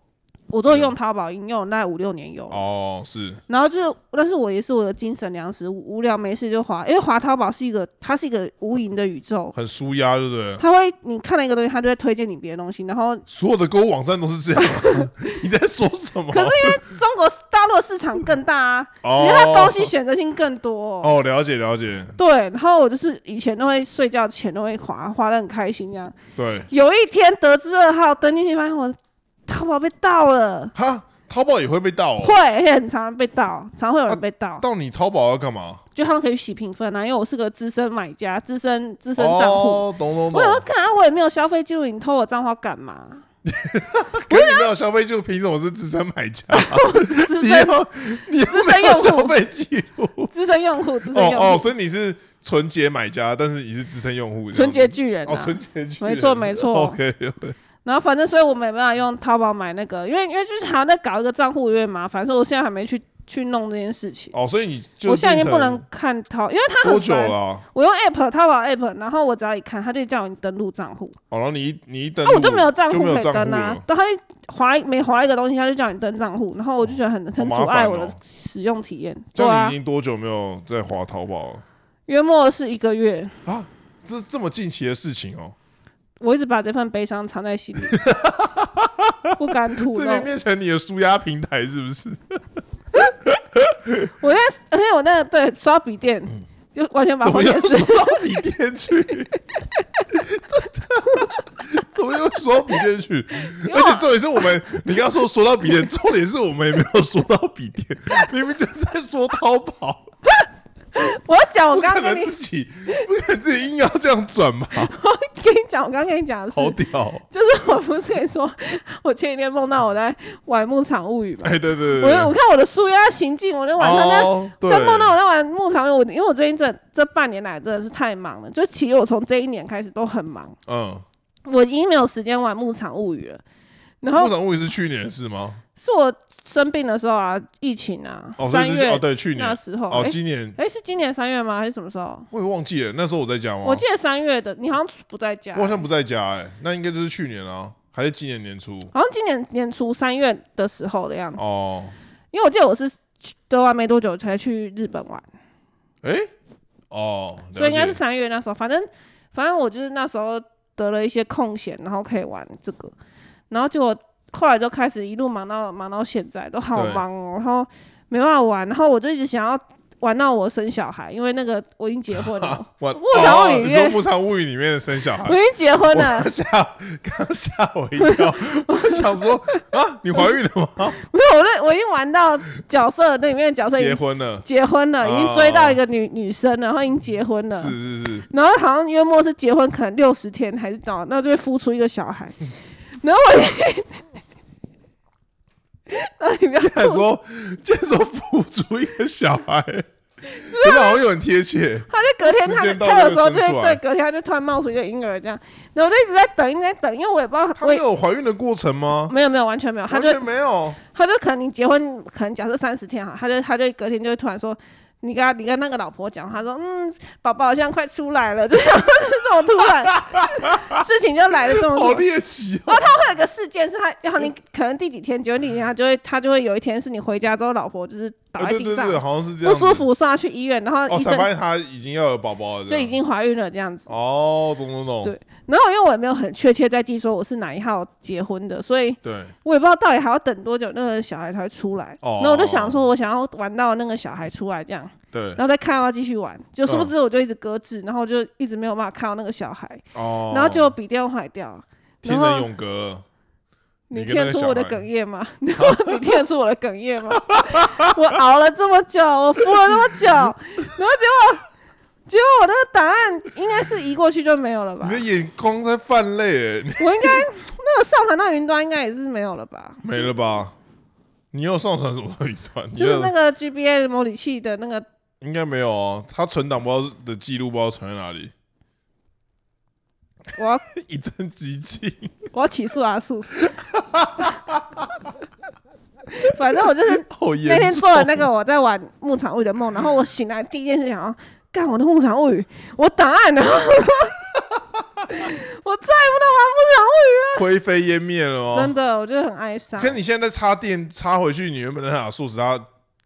我都用淘宝应用，大概五六年有。
哦，是
然后就是，但是我也是我的精神粮食，无无聊没事就滑，因为滑淘宝是一个，它是一个无垠的宇宙，
很舒压，对不对？
它会你看了一个东西，它就会推荐你别的东西，然后 <laughs>
所有的购物网站都是这样，<laughs> 你在说什么？
可是因为中国大陆市场更大啊，
哦，
因为它东西选择性更多。
哦，了解了解，
对，然后我就是以前都会睡觉前都会滑，滑的很开心这样。
对，
有一天得知二号登进去，发现我淘宝被盗了，
哈，淘宝也会被盗哦。
会，而且很常被盗，常会有人被盗。
盗你淘宝要干嘛？
就他们可以洗评分啊，因为我是个资深买家，资深资深账户。
哦，懂懂
我想说，
懂。
干啊，我也没有消费记录，你偷我账号干嘛？<laughs>
可是你没有消费，记录凭什么是资深买家？
资深
你有你
资深用户
消费记录？
资深用户，资深
哦哦，
用户，
所以你是纯洁买家，但是你是资深用户，
纯洁巨人
哦，
啊。
纯洁巨人
没错没错
OK，
然后反正，所以我没办法用淘宝买那个，因为因为就是还要再搞一个账户，有点麻烦，所以我现在还没去去弄这件事情。
哦，所以你就
我现在已经不能看淘，因为它很久。
了啊？
我用 app 淘宝 app，然后我只要一看，他就叫你登录账户，
哦，然后你你一登
啊，我就没有账户可以
就没有账户
登啊
了。
对，他一划每划一个东西，他就叫你登账户，然后我就觉得很很阻碍我的
哦
使用体验。对啊
你已，经多久没有在划淘宝了？
约莫是一个月，
啊，这是这么近期的事情哦，
我一直把这份悲伤藏在心里，<laughs> 不敢吐露
这边。变成你的舒压平台是不是？<laughs>
我在，而且我那个对刷笔电，就完全把
怎么又
风险是
说到笔电去？<laughs> 怎么又说到笔电去？而且重点是我们，你刚刚说说到笔电，重点是我们也没有说到笔电，明明就是在说淘宝，
我要讲，我刚刚跟你
能自己，不可能自己硬要这样转吧？
跟你讲，我刚刚跟你讲的是
好，屌哦！
就是我不是跟你说，我前几天梦到我在玩牧场物语嘛，
哎，对对对
我，我看我的舒压行进，我就晚上在在梦到我在玩牧场，我因为我最近这这半年来真的是太忙了，就其实我从这一年开始都很忙，
嗯，
我已经没有时间玩牧场物语了。然后
牧场物语是去年的事吗？
是我生病的时候啊，疫情啊，
哦，所
三月
哦，对，去年。
那时候，
哦，
哎
今年。
哎是今年三月吗？还是什么时候？
我也忘记了，那时候我在家吗？
我记得三月的，你好像不在家。
我，好像不在家，哎，那应该就是去年啊，还是今年年初？
好像今年年初三月的时候的样子，
哦，
因为我记得我是去得完没多久才去日本玩，
哎，哦，
所以应该是
了解
三月那时候，反正反正我就是那时候得了一些空闲，然后可以玩这个，然后结果后来就开始一路忙到忙到现在，都好忙哦，然后没办法玩，然后我就一直想要玩到我生小孩，因为那个我已经结婚了，<laughs>
我
牧场物语
哦
里面
你说牧场物语里面的生小孩。
我已，经结婚了。
我，吓，刚吓我一跳，<laughs> 我想说啊，你怀孕了吗？
没有，我那我已经玩到角色那里面的角色已
结婚了，
结婚了，已经追到一个女女生了，然后已经结婚了，
是是是，
然后好像约莫是结婚可能六十天还是到，那就会孵出一个小孩。然后我，<laughs> 然后你不要
还说，竟然说辅助一个小孩，真的好像有很贴切。
他就隔天他他有时候就
就会
对隔天他就突然冒出一个婴儿这样，然后我就一直在等，一直在等，因为我也不知道
他没有怀孕的过程吗？
没有没有完全没有，他就
全没有。
他就可能你结婚可能假设三十天哈，他就他就隔天就会突然说你跟他你跟那个老婆讲，他说嗯，宝宝好像快出来了，<laughs> 这样是这么突然，<laughs> 事情就来了这么
好
多。
猎奇哦。
会有一个事件是他，然后你可能第几天，结果第几天他就会他就会有一天是你回家之后，老婆就是倒
啊
在地上、
对对对，好像是这样。
不舒。服，送她去医院，然后
哦，
医生
才发现她已经要有宝宝了，
就已经怀孕了这样子。
哦，懂懂懂。
对然后因为我也没有很确切在记说我是哪一号结婚的，所以
对
我也不知道到底还要等多久那个小孩才会出来。
哦
然后我就想说，我想要玩到那个小孩出来这样，
对
然后再看要不要继续玩。就殊不
嗯
知我就一直搁置，然后就一直没有办法看到那个小孩，
哦，
然后结果笔电坏掉了。
天人永隔了。<laughs> <laughs>
你听得出我的哽咽吗？你听得出我的哽咽吗？我熬了这么久，我敷了这么久，然后结果结果我那个答案应该是移过去就没有了吧
你？的眼光在泛泪，
我应该那个上传到云端应该也是没有了吧？
没了吧？你又上传什么云端？<laughs>
就是那个 GBA 模拟器的那个，
应该没有哦，它存档不知道的记录不知道存在哪里，
我要 <laughs>
一阵激进。
我要起诉阿素。<laughs> 反正我就是。那天做了那个我在玩牧场物语的梦，然后我醒来第一件事想要干我的牧场物语，我档案呢？<laughs> 我再也不能玩牧场物语了
灰飞烟灭了
了，
哦。
真的，我觉得很哀伤。
可你现在在插电插回去，你原本的那把素食它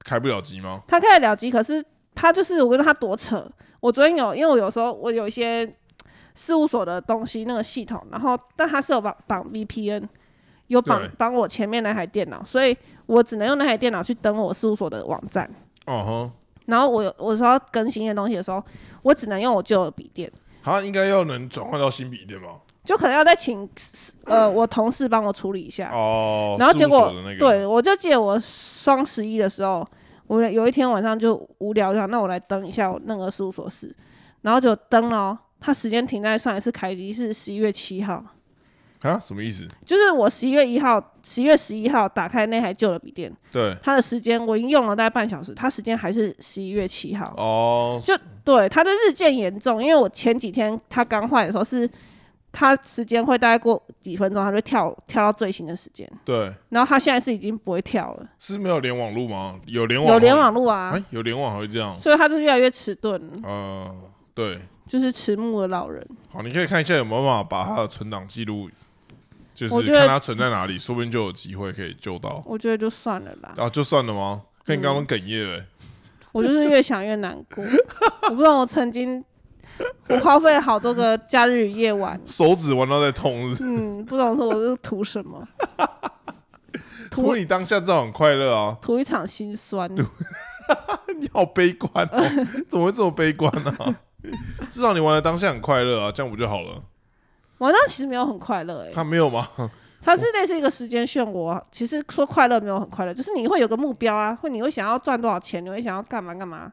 开不了机吗？
他开得了机，可是他就是我觉得他多扯。我昨天有，因为我有时候我有一些事务所的东西那个系统，然后但它是有绑绑 VPN，有绑
对
绑我前面那台电脑，所以我只能用那台电脑去登我事务所的网站。
哦
然后我有我说要更新一些东西的时候，我只能用我旧的笔电，
哈，它应该要能转换到新笔电吧？
就可能要再请呃我同事帮我处理一下。
哦，
然后结果
事务所的那个，
对我就记得我双十一的时候，我有一天晚上就无聊，就想那我来登一下我那个事务所事，然后就登了哦，它时间停在上一次开机是十一月七号，
啊，什么意思？
就是我十一月一号、十一月十一号打开那台旧的笔电，
对，
它的时间我已经用了大概半小时，它时间还是十一月七号。
哦，
就对，它的日渐严重，因为我前几天它刚换的时候是，它时间会大概过几分钟，它就跳跳到最新的时间，
对，
然后它现在是已经不会跳了，
是没有连网路吗？有联网，
有联，网路啊，
哎，有联网还会这样？
所以它就越来越迟钝，
呃，对，
就是迟暮的老人。
好，你可以看一下有没有办法把他的存档记录，就是看它存在哪里，说不定就有机会可以救到。
我觉得就算了啦，
然后就算了吗？看你刚刚哽咽了、
我就是越想越难过。我不知道我曾经我花费了好多个假日与夜晚，<laughs>
手指玩到在痛，是是
嗯，不懂说我是图什么，<laughs> 图
你当下这样很快乐啊！
图一场心酸。<laughs>
你好悲观哦，怎么会这么悲观呢、<laughs> 至少你玩的当下很快乐啊，这样不就好了？
玩到其实没有很快乐诶、
他没有吗？
它是类似一个时间漩涡啊。其实说快乐没有很快乐，就是你会有个目标啊，会你会想要赚多少钱，你会想要干嘛干嘛。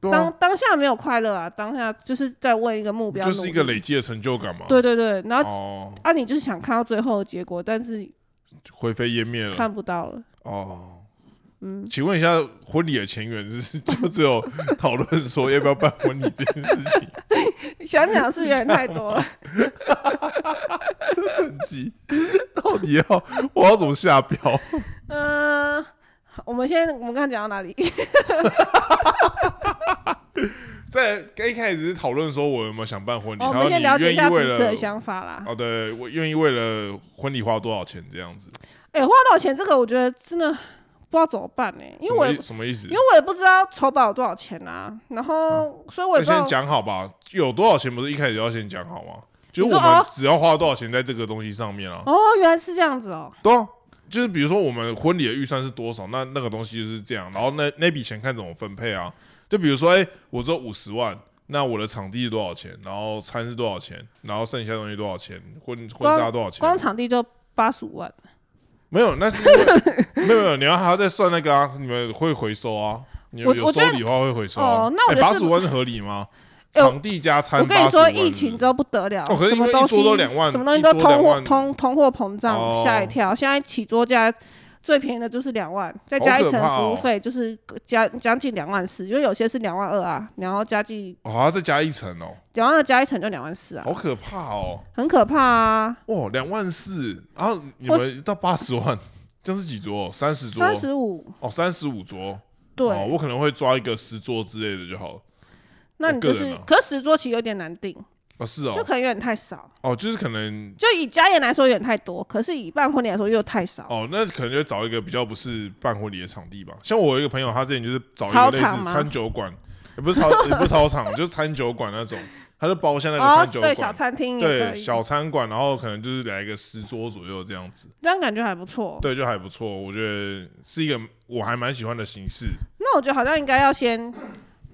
当当下没有快乐啊，当下就是在为一个目标，
就是一个累。积的成就感嘛。
对对对，然后、
哦，
啊，你就是想看到最后的结果，但是
灰飞烟灭了。
看不到了。
哦，
嗯，
请问一下，婚礼的前缘是就只有讨论说要不要办婚礼这件事情，<laughs>
想讲是有点太多了。<laughs>
这整集 <laughs> 到底要我要怎么下标？
嗯、我们先，我们刚刚讲到哪里？
在一开始是讨论说我有没有想办婚礼，
哦我
然后你
们先了解一
愿意为
下彼此的想法啦。
哦，对我愿意为了婚礼花多少钱这样子，
哎、花多少钱？这个我觉得真的不知道怎么办呢、因为我
什么意思
因为？我也不知道筹保有多少钱啊，然后、所以我
先讲好吧，有多少钱不是一开始就要先讲好吗？就我们只要花多少钱在这个东西上面啊？
哦，原来是这样子哦。
对啊，就是比如说我们婚礼的预算是多少，那那个东西就是这样，然后那那笔钱看怎么分配啊？就比如说，哎、我只有五十万，那我的场地是多少钱？然后餐是多少钱？然后剩下东西多少钱？婚婚纱多少钱？
光场地就八十五万，
没有，那是因为 <laughs> 没有没有，你要还要再算那个啊，你们会回收啊？你们有
我我觉得
收礼的话会回收啊？
哦那我觉得是
八十万是合理吗？
哎我
场地加餐，
我跟你说，疫情之后不得了，
哦可是因为一
什么东西
桌都两万
什么东西
一
都通货
万
通通货膨胀，
哦
吓一跳。现在起桌价最便宜的就是两万，再加一层服务费，就是加将近两万四，因为有些是两万二啊，然后加进
哦，还要再加一层哦，
两万二加一层就两万四啊
好，可怕哦！
很可怕啊。
哇，两万四，然后你们到八十万，这是几桌？三十桌？
三十五，
哦，三十五桌，
对，
哦，我可能会抓一个十桌之类的就好了。
那你就是，可是十桌其实有点难定，
哦，是哦，
就可能有点太少。
哦，就是可能
就以家宴来说有点太多，可是以办婚礼来说又太少。
哦，那可能就找一个比较不是办婚礼的场地吧。像我有一个朋友，他之前就是找一个类似餐酒馆，也不是操，也不是操场，<laughs> 就是餐酒馆那种，他就包下那个
哦
餐，酒
对，小，餐厅
对，小餐馆，然后可能就是来一个十桌左右这样子，
这样感觉还不错。
对，就还不错。我觉得是一个我还蛮喜欢的形式。
那我觉得好像应该要先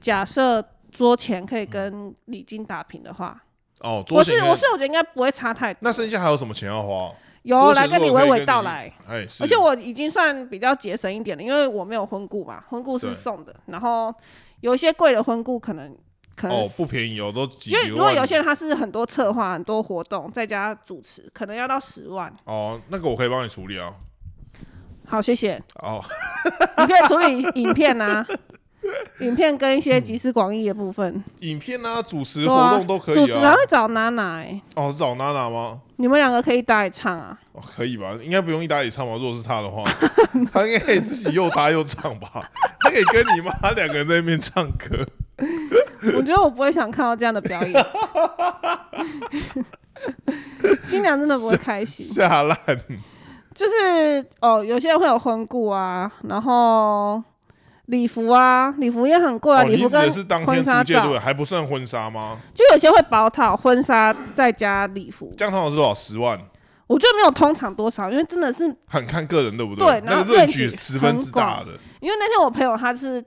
假设桌前可以跟礼金打平的话，
哦，
我是我是我觉得应该不会差太多。
那剩下还有什么钱要花？
有来跟你娓娓道来，
哎，
而且我已经算比较节省一点了，因为我没有婚顾嘛，婚顾是送的，然后有一些贵的婚顾可能可能
哦不便宜哦，都几
因为如果有些人他是很多策划、很多活动，再加主持，可能要到十万。
哦，那个我可以帮你处理啊。
好，谢谢。
哦，
你可以处理影片啊，<laughs> 影片跟一些集思广益的部分。
影片啊，主持
对啊
活动都可以
主持。还会找娜娜哎，
哦，是找娜娜吗？
你们两个可以搭一唱啊。
哦，可以吧？应该不用一搭一唱吧？如果是他的话，<laughs> 他应该可以自己又搭又唱吧？<laughs> 他可以跟你妈两个人在那边唱歌。
我觉得我不会想看到这样的表演，新娘真的不会开心。
下烂，
就是哦，有些人会有婚故啊，然后礼服啊，礼服也很贵啊，
哦，
礼服跟
的是当天
婚纱照
租借对？还不算婚纱吗？
就有些会包套婚纱再加礼服，
这样通常是多少？十万，
我觉得没有通常多少，因为真的是
很看个人对不
对？
那
然后
个论据十分之大的，
因为那天我朋友他是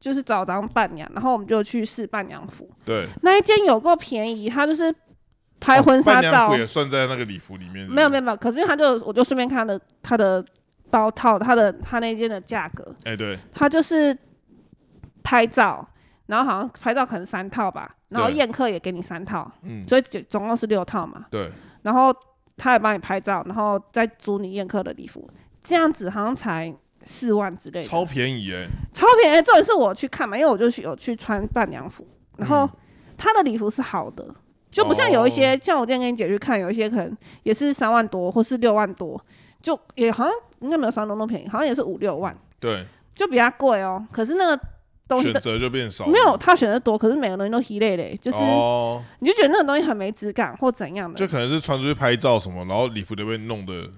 就是找当伴娘，然后我们就去试伴娘服，
对。
那一间有够便宜，他就是拍
哦
婚纱照，
也算在那个礼服里面是是？
没有没有没有，可是他就我就顺便看了他的包套，他的他那间的价格，
哎，对，
他就是拍照，然后好像拍照可能三套吧，然后宴客也给你三套，
嗯，
所以总总共是六套嘛，
对，
然后他也帮你拍照，然后再租你宴客的礼服，这样子好像才四万之类的，
超便宜哎，
超便宜。重点是我去看嘛，因为我就去有去穿伴娘服，然后
嗯
他的礼服是好的，就不像有一些，像我今天跟你姐去看，有一些可能也是三万多或是六万多，就也好像应该没有山东那么便宜，好像也是五六万，
对，
就比较贵哦。可是那个东西
选择就变少，
没有他选择多，可是每个东西都稀累嘞，就是、
哦，
你就觉得那个东西很没质感或怎样的。
就，可能是穿出去拍照什么，然后礼服都被弄的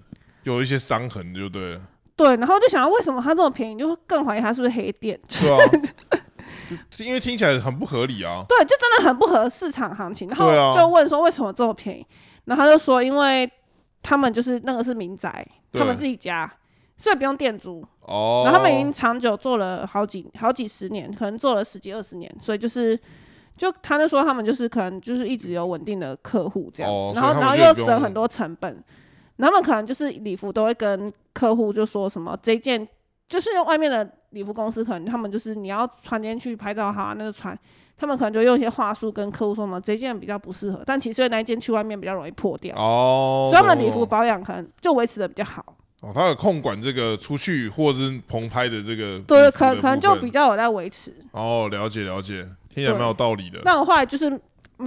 有一些伤痕，就对了，
对，然后就想到为什么它这么便宜，就会更怀疑它是不是黑店。
对啊，因为听起来很不合理啊，
对，就真的很不合市场行情。然后就问说为什么这么便宜，然后他就说因为他们就是那个是民宅，他们自己家，所以不用店租。
哦，
然后他们已经长久做了好几好几十年，可能做了十几二十年，所以就是。就他就说他们就是可能就是一直有稳定的客户这样子，
哦
然后然后又省很多成本，然后他们可能就是礼服都会跟客户就说什么这件就是外面的礼服公司可能他们就是你要穿进去拍照好啊，那就穿，他们可能就用一些话术跟客户说什么这件比较不适合，但其实那一件去外面比较容易破掉，
哦，
所以他们的礼服保养可能就维持的比较好，
哦，他有控管这个出去或者是棚拍的这个
对，可可能就比较有在维持。
哦，了解了解，听起来蛮有道理的。
那我后来就是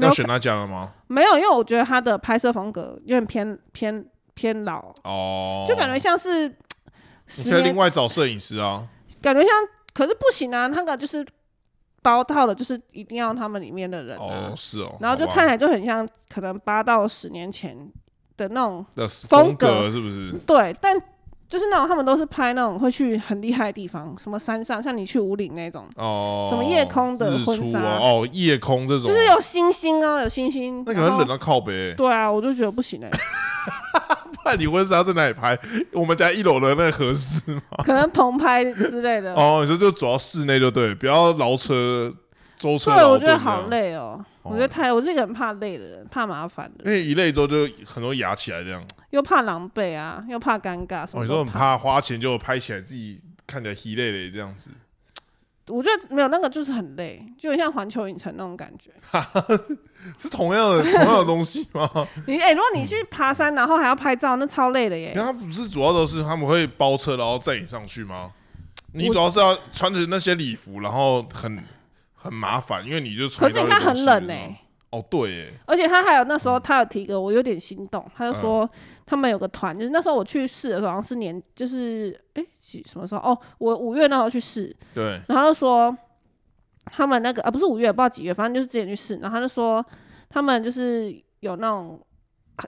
要选他家了吗？
没有，因为我觉得他的拍摄风格有点偏偏偏老，
哦，
就感觉像是
你可以另，外找摄影师啊。
感觉像，可是不行啊，那个就是包套的，就是一定要他们里面的人啊，
哦，是哦，
然后就看起来就很像可能八到十年前的那种
的
风
风格
格。
是不是？
对，但就是那种他们都是拍那种会去很厉害的地方，什么山上，像你去五岭那种，
哦，
什么夜空的婚纱。
哦，哦，夜空这种，
就是有星星哦，有星星，
那可能冷到靠北欸。
对啊，我就觉得不行哎、
不 <laughs> <laughs> 然你婚纱在哪里拍？我们家一楼的那个合适吗？
可能棚拍之类的。<laughs>
哦，你说就主要室内就对，不要劳车舟车
对，我觉得好。累哦。
哦
我觉得太，我是一个很怕累的人，怕麻烦的
因，为一累之后就很容易压起来这样。
又怕狼狈啊，又怕尴尬，什
哦，
么都
你说很怕花钱就拍起来自己看起来稀累累这样子。
我觉得没有那个就是很累，就很像环球影城那种感觉。<laughs>
是同样的同样的东西吗？<laughs>
你哎、如果你去爬山，然后还要拍照，那超累的耶
那。他不是主要都是他们会包车，然后载你上去吗？你主要是要穿着那些礼服，然后很很麻烦，因为你就穿
可是你看很冷
呢、
哎、
哦，对耶，
而且他还有那时候他有提一个，我有点心动，他就说他们有个团，就是那时候我去试的时候，好像是年就是哎几什么时候？哦，我五月那时候去试，
对，
然后就说他们那个啊不是五月，不知道几月，反正就是之前去试，然后他就说他们就是有那种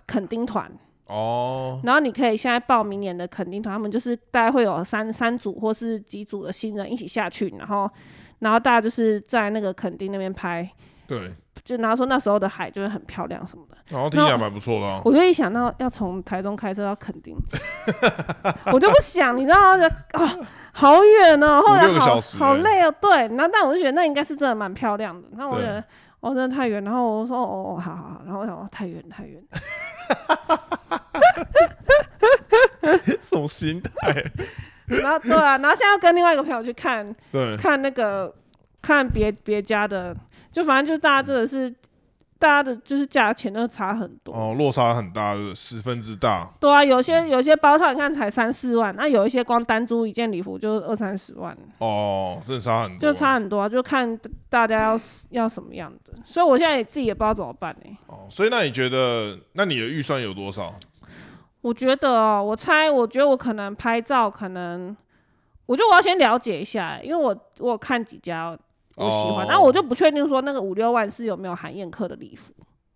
垦丁团，
哦，
然后你可以现在报明年的垦丁团，他们就是大概会有三三组或是几组的新人一起下去，然后然后大家就是在那个垦丁那边拍，
对，
就然后说那时候的海就会很漂亮什么的。
然后听起来蛮不错的啊。
我就一想到要从台中开车到垦丁，<laughs> 我就不想，你知道，吗？哦、好远哦、后来好好累哦、对，然后但我就觉得那应该是真的蛮漂亮的，那我就觉得哦，真的太远，然后我说哦哦，好好好，然后我想哦，太远太远，<laughs>
什么心态？<laughs>
然后对啊，然后现在要跟另外一个朋友去看
对，
看那个看别别家的，就反正就是大家真的是大家的就是价钱都差很多。
哦，落差很大，就是十分之大。
对啊，有些有些包套你看才三四万，那有一些光单租一件礼服就二三十万，
哦，真的差很多，
就差很多啊，就看大家要要什么样的。所以我现在也自己也不知道怎么办呢、
哦。所以那你觉得，那你的预算有多少？
我觉得哦，我猜，我觉得我可能拍照，可能我觉得我要先了解一下，因为我我有看几家我喜欢，
哦
然后我就不确定说那个五六万是有没有含宴客的礼服。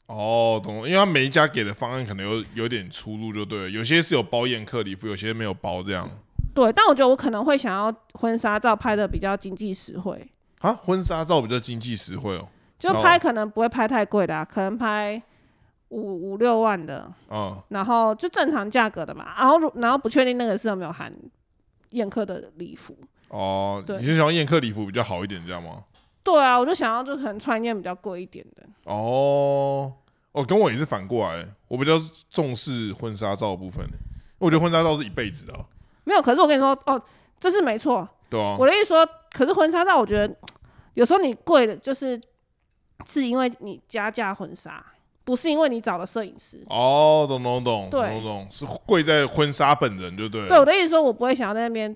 哦，懂了，因为他每一家给的方案可能有有点出入，就对了。有些是有包宴客礼服，有些没有包，这样
对，但我觉得我可能会想要婚纱照拍的比较经济实惠，
啊。婚纱照比较经济实惠哦。
就拍可能不会拍太贵的、啊，可能拍五五六万的，
嗯，
然后就正常价格的嘛。然后如然后不确定那个是有没有含宴客的礼服。
哦，
对
你是想要宴客礼服比较好一点，这样吗？
对啊，我就想要就可能穿一件比较贵一点的。
哦，哦，跟我也是反过来，我比较重视婚纱照的部分，我觉得婚纱照是一辈子的啊、
没有，可是我跟你说，哦，这是没错。
对啊，
我的意思说，可是婚纱照，我觉得有时候你贵的，就是是因为你加价婚纱，不是因为你找了摄影师。
哦，懂懂懂，
对
懂懂懂，是贵在婚纱本人，就对了。
对我的意思说，我不会想要在那边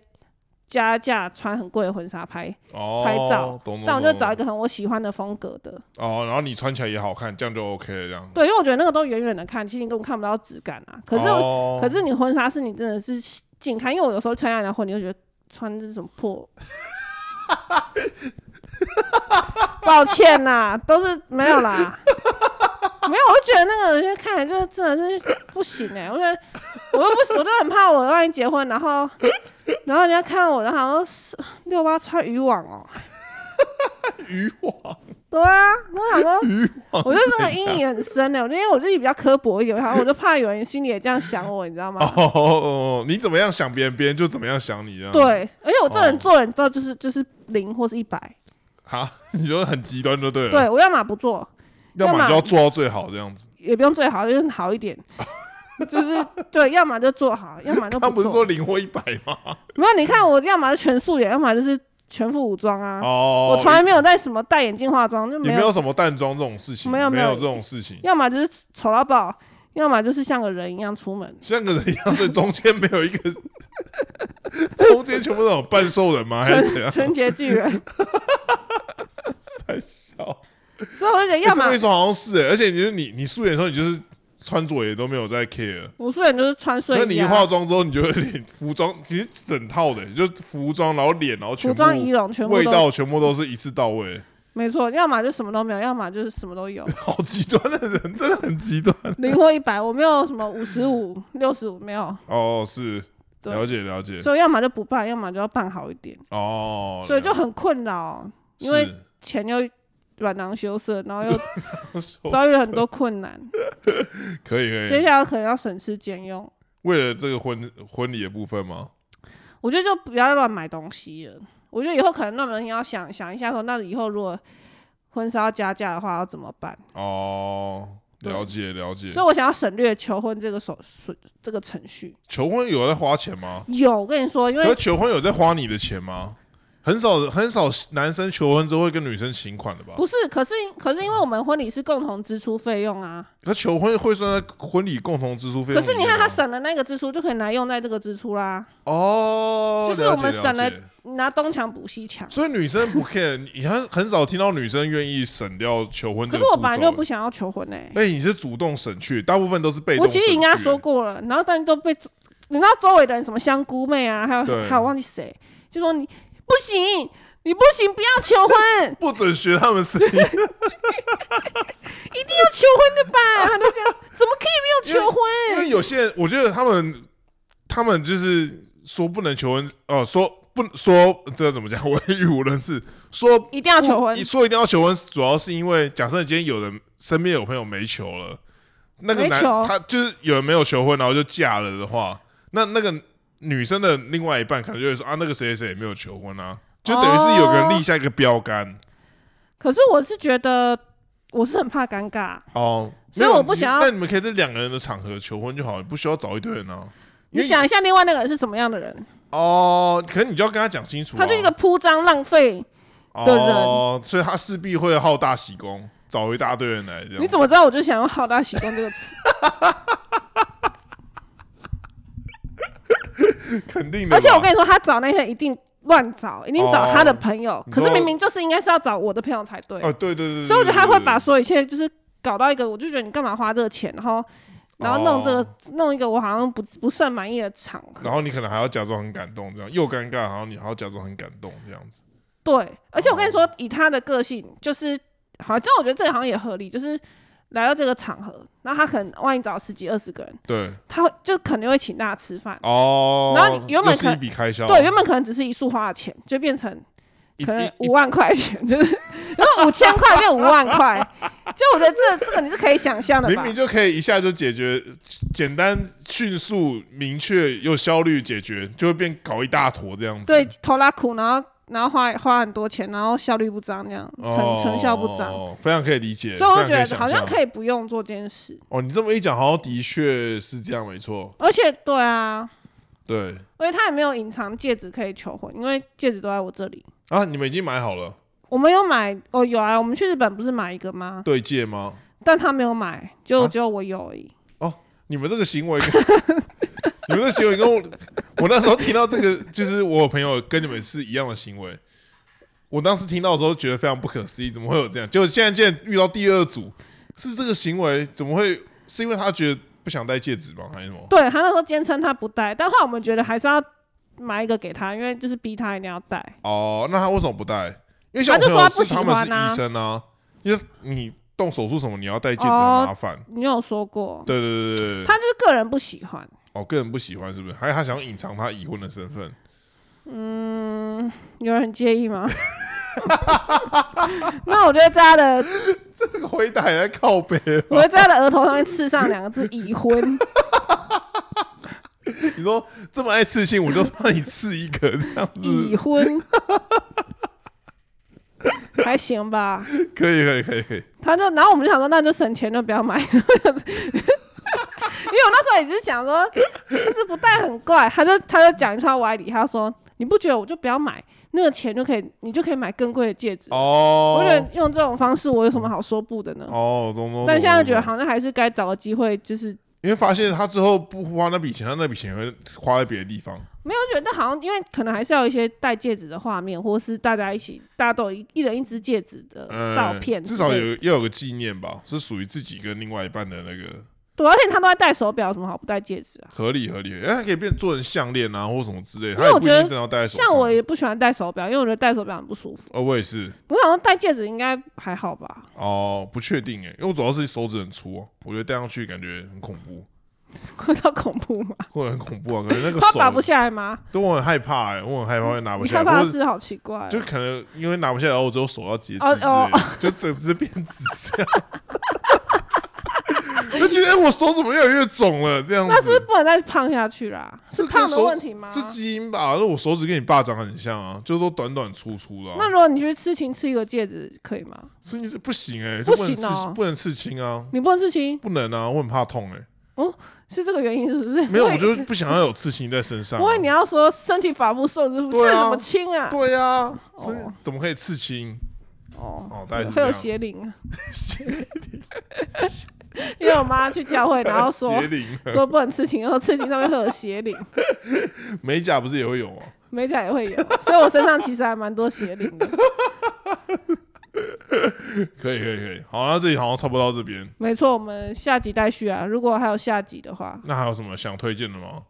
加价穿很贵的婚纱拍，
哦，
拍照但我就找一
个
个很我喜欢的风格的。
哦，然后你穿起来也好看，这样就 OK 了，这样。
对，因为我觉得那个都远远的看，其实你根本看不到质感啊。可是、
哦
可是你婚纱是你真的是近看，因为我有时候参加人家婚礼，就觉得穿这种破。<laughs> 抱歉啦，都是没有啦，<laughs> 没有，我就觉得那个人看起来就是真的是不行哎、我觉得我又不是，我都很怕我万一结婚，然后 <laughs> 然后人家看我，然后好像是六八穿渔网哦、
渔网，
对啊，我想说，我就这个阴影很深的，因为我自己比较刻薄一点，然后我就怕有人心里也这样想我，你知道吗？<laughs>
哦哦，你怎么样想别人，别人就怎么样想你，这样。，
对，而且我这人
哦
做人都就是就是零或是一百，
哈，<laughs> 你说很极端就对了。
对我要么不做，
要么就要做到最好这样子。
也不用最好，就是好一点，就是对，要么就做好，要么就
他不是
做。
说零或一百吗？
没有，你看我要么就全素颜，要么就是全副武装啊。
哦，
我从来没有在什么戴眼镜化妆，就没有，
也没有什么淡妆这种事情，没
没有没有
这种事情。
要么就是丑到爆，要么就是像个人一样出门。
像个人一样，所以中间没有一个，<laughs> 中间全部都有半兽人吗？还是怎样？
纯纯洁巨人，<laughs>
太笑。
所以我就觉得，要么
欸这么一说好像是欸，而且你就是你你素颜的时候，你就是穿着也都没有在 care。
我素颜就是穿睡衣、
可是你一
啊，
化妆之后，你就有点服装，其实整套的，就服装，然后脸，然后全部
服装仪容全部
味道全部都是一次到位。
没错，要么就什么都没有，要么就是什么都有，
好极端的人，真的很极端。
零或一百，我没有什么五十五、六十五，没有。
哦，是
对
了解了解。
所以要么就不办，要么就要办好一点，
哦，
所以就很困扰，因为
是
钱又软囊羞涩，然后又遭遇了很多困难，
可以可以
接
以，
下来可能要省吃俭用。
为了这个婚婚礼的部分吗？
我觉得就不要乱买东西了。我觉得以后可能乱买东西要想想一下说那以后如果婚纱要加价的话要怎么办？
哦，
对
了解了解。
所以我想要省略求婚这个手顺这个程序。
求婚有在花钱吗？
有，我跟你说，因为
求婚有在花你的钱吗？很少很少男生求婚之后会跟女生请款的吧？
不是，可是可是因为我们婚礼是共同支出费用啊，
他求婚会算在婚礼共同支出费用。
可是你看他省的那个支出，就可以拿用在这个支出啦。
哦，
就是我们省了拿东墙补西墙。
所以女生不 care，你很很少听到女生愿意省掉求婚
可是我。本来就不想要求婚呢、
哎、你是主动省去，大部分都是被动
我。其实已经跟他说过了，然后但都被你知道周围的人什么香菇妹啊，还有还有忘记谁，就说你不行，你不行，不要求婚，<laughs>
不准学他们声音，
一定要求婚的吧？他都讲，怎么可以没有求婚
因
婚？
为有些人，我觉得他们他们就是说不能求婚，哦、说不说这个怎么讲？我语无伦次，说
一定要求婚
你，说一定要求婚，主要是因为假设今天有人身边有朋友没求了，那个男他就是有人没有求婚，然后就嫁了的话，那那个女生的另外一半可能就会说啊，那个谁谁谁也没有求婚啊，就等于是有个人立下一个标杆
可是我是觉得我是很怕尴尬，
哦。
所以我不想要
那你们可以在两个人的场合求婚就好，你不需要找一堆人啊。
你想一下另外那个人是什么样的人？
哦，可能你就要跟他讲清楚、啊，
他就是一个铺张浪费，的人
哦，所以他势必会好大喜功，找一大堆人来这样。
你怎么知道我就想用“好大喜功”这个词？<laughs> <laughs>
肯定的？
而且我跟你说，他找那些一定乱找，一定找他的朋友，可是明明就是应该是要找我的朋友才对。
哦，对对对对，
所以我觉得他会把所有一切就是搞到一个，我就觉得你干嘛花这个钱，然后然后弄这个、
哦
弄一个我好像不不甚满意的场合。
然后你可能还要假装很感动，这样又尴尬，然后你还要假装很感动，这样子。
对，而且我跟你
哦
说，以他的个性，就是好，这样我觉得这个好像也合理，就是来到这个场合，然后他可能万一找十几二十个人，
对，
他会就肯定会请大家吃饭。
哦，
然后你原本可
笔开销，
对，原本可能只是一束花的钱，就变成可能五万块钱，就是 <laughs> 然后五千块变五万块，就我觉得这这个你是可以想象的吧？
明明就可以一下就解决，简单、迅速、明确又效率解决，就会变搞一大坨这样子。
对，头拉苦，然后然后花花很多钱，然后效率不彰，这样成
哦，
成效不彰。
非常可以理解。
所以我觉得好像可以不用做这件事，
哦，你这么一讲，好像的确是这样，没错。
而且对啊，
对
而且他也没有隐藏戒指可以求婚，因为戒指都在我这里。
啊，你们已经买好了
我们有买哦，有啊，我们去日本不是买一个吗？
对戒吗？
但他没有买，就
啊
只有我有而已。
哦你们这个行为跟，你们这个行为跟我，我那时候听到这个，就是我朋友跟你们是一样的行为。我当时听到的时候觉得非常不可思议，怎么会有这样？结果现在竟然遇到第二组是这个行为，怎么会？是因为他觉得不想戴戒指吗？还是什么？
对他那时候坚称他不戴，但后来我们觉得还是要买一个给他，因为就是逼他一定要戴。
哦，那他为什么不戴？因为像我
他就
朋友
说他不喜
是他们是
欢啊
医生啊，因为你动手术什么，你要戴戒指
哦
很麻烦。
你有说过，
对对对对对，
他就是个人不喜欢。
哦，个人不喜欢是不是？还是他想要隐藏他已婚的身份？
嗯，有人很介意吗？那我觉得在他的，<laughs>
这个回答也在靠背哦。
我会在他的额头上面刺上两个字“已婚 <laughs>
你说这么爱刺青，我就帮你刺一个这样子”，已，
婚，还行吧？
可以可以可以可以。
他就，然后我们就想说，那就省钱，就不要买。<laughs> 因为我那时候也是想说，但是不戴很怪，他就他就讲一串歪理，他说你不觉得我就不要买，那个钱就可以，你就可以买更贵的戒指。
哦，
我觉得用这种方式，我有什么好说不的呢？
哦，懂懂。
但现在觉得，好像还是该找个机会，就是
因为发现他之后不花那笔钱，他那笔钱会花在别的地方。
没有觉得好像，因为可能还是要有一些戴戒指的画面，或是大家一起，大家都有一一人一只戒指的
嗯，
照片之
至少，有要有个纪念吧，是属于自己跟另外一半的那个
对，而且他都在戴手表，有什么好不戴戒指啊？
合理合理。哎，它可以变做成项链啊，或什么之类的，
因为我觉得。像我也不喜欢戴手表，因为我觉得戴手表很不舒服。
哦，我也是。
不过好像戴戒指应该还好吧？
哦，不确定哎，因为我主要是手指很粗哦，我觉得戴上去感觉很恐怖，
会到恐怖吗？
会很恐怖啊，可能那个手 <laughs>
他拔不下来吗？
对我很害怕哎，我很害怕会拿不下来，
你害怕
或者
的事好奇怪哦、
就可能因为拿不下来，我只有手要截肢之
哦哦，
就整只变紫这样。<laughs> 我就觉得哎我手怎么越来越肿了？这样子，
那是不是不能再胖下去啦？是胖的
手
问题吗？
是基因吧？那我手指跟你爸长得很像啊，就都短短粗粗的、啊。
那如果你去刺青刺一个戒指可以吗？
刺青是不行哎、
不行哦
不能刺青啊，
你不能刺青，
不能啊，我很怕痛哎、哦
是这个原因是不是？<laughs>
没有，我就不想要有刺青在身上啊。
我以为你要说身体发肤受之父，刺什么青啊？
对啊，是
哦
怎么可以刺青？
哦，
哦，大概是
会有。邪灵啊。<laughs> <laughs> <laughs> 因为我妈去教会，然后说，<laughs> 说不能刺青，然后刺青上面会有邪灵，
美甲不是也会有吗？
美甲也会有，所以我身上其实还蛮多邪灵的。<laughs>
可以，可以，可以。好，那这里好像差不多到这边。
没错，我们下集待续啊。如果还有下集的话，
那还有什么想推荐的吗？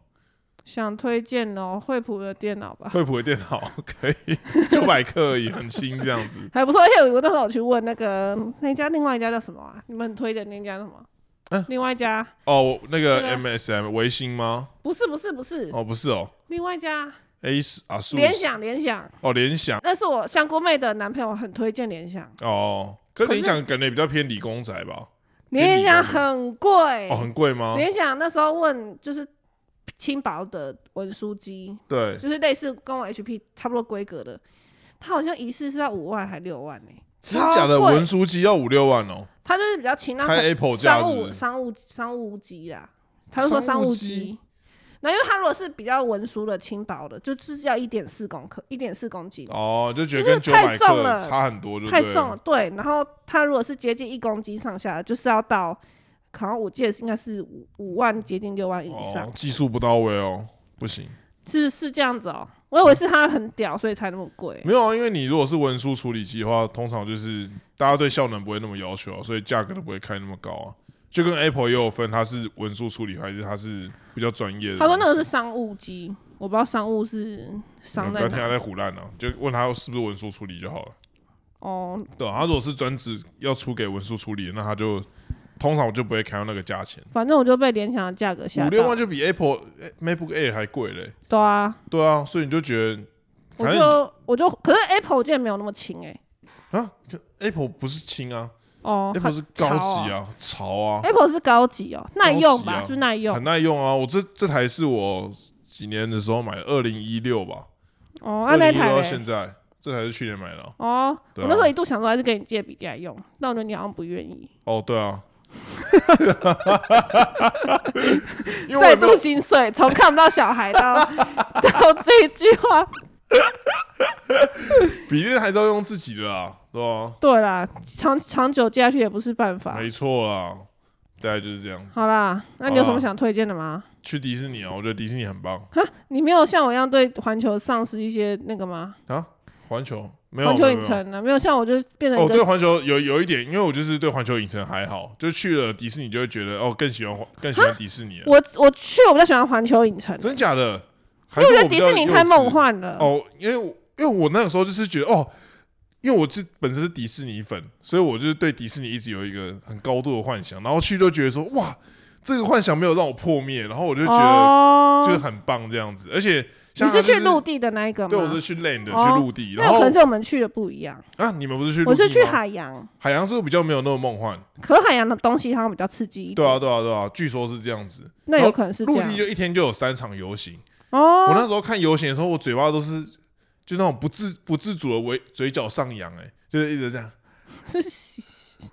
想推荐哦，惠普的电脑吧，
惠普的电脑可以九百克而已，很轻这样子。<laughs>
还不错。而且我那时候有去问那个那家，另外一家叫什么啊？你们很推的那家叫什么？
嗯
另外一家
哦，那个 MSM 维星吗？
不是不是不是，
哦，不是哦
另外一家
，A 是啊，数
联想联想，
哦，联想
那是我香菇妹的男朋友很推荐联想，
哦，可联想感觉比较偏理工仔吧？
联想很贵
哦，很贵吗？
联想那时候问就是轻薄的文书机，
对，
就是类似跟我 HP 差不多规格的，它好像一次是要五万还六万呢、
真假的？
超贵。
文书机要五六万哦，
它就是比较轻，那
开 Apple 价
商？务商务商务机啦，他就说商务
机？
机。那因为它如果是比较文书的轻薄的，就是要一点四公克，一点四公斤，
哦，就觉得
就是太重了
差很多，
太重了。对，然后它如果是接近一公斤上下，就是要到，好像我记得是应该是五五万接近六万以上
哦，，技术不到位哦，不行。
是是这样子哦。我以为是它很屌，所以才那么贵。
没有啊，因为你如果是文书处理机的话，通常就是大家对效能不会那么要求啊，所以价格都不会开那么高啊。就跟 Apple 也有分，它是文书处理还是它是比较专业的。
他说那个是商务机，我不知道商务是商
不要听他。在胡乱啊，就问他是不是文书处理就好了。
哦，
对啊，他如果是专职要出给文书处理，那他就通常我就不会开到那个价钱，
反正我就被联想的价格吓到
五六万。就比 Apple 哎 MacBook Air 还贵嘞。
对啊，
对啊，所以你就觉得，
我就我就，可是 Apple 我记得没有那么轻哎、
啊就，Apple 不是轻啊
哦
，Apple 是高级
啊
啊，潮啊
，，Apple 是高级哦，耐用吧？
啊
是不是耐用
很？耐用啊。我这这台是我几年的时候买的，二零一六吧，
哦，那那台到
现在，这台是去年买的啊。
哦，
啊
我那时候一度想说还是给你借笔电来用，但我觉得你好像不愿意，
哦，对啊，<laughs>
再度心碎，从看不到小孩到 <laughs> 到这一句话。<laughs>
比例还是要用自己的啊，对吧？
对啦，长长久接下去也不是办法。
没错啦，大概就是这样子。
好啦，那你有什么想推荐的吗？
去迪士尼啊，我觉得迪士尼很棒
你没有像我一样对环球丧失一些那个吗？
啊。环球
环球
没有没有
影城呢？没有像我就变成
哦，对环球有有一点，因为我就是对环球影城还好，就去了迪士尼就会觉得哦更喜欢更喜欢迪士尼了。<laughs>
我我去我比较喜欢环球影城，
真假的？还
因为
是我
觉得迪士尼太梦幻了。
哦，因为我因为我那个时候就是觉得哦，因为我是本身是迪士尼粉，所以我就是对迪士尼一直有一个很高度的幻想，然后去就觉得说哇，这个幻想没有让我破灭，然后我就觉得
哦，
就是很棒这样子，而且
你是
像它就
去陆地的那一个吗？
对，我是去 land
哦
去陆地，
那可
然后
能是我们去的不一样。
啊，你们不是去陆
我是去海洋，
海洋是不是比较没有那么梦幻？
可海洋的东西好像比较刺激一点。
对啊，对啊，对啊，据说是这样子。
那有可能是这样
陆地。就一天就有三场游行哦，我那
哦，
时候看游行的时候，我嘴巴都是就那种不自不自主的微嘴角上扬，哎，就是一直这样，<laughs>
是喜，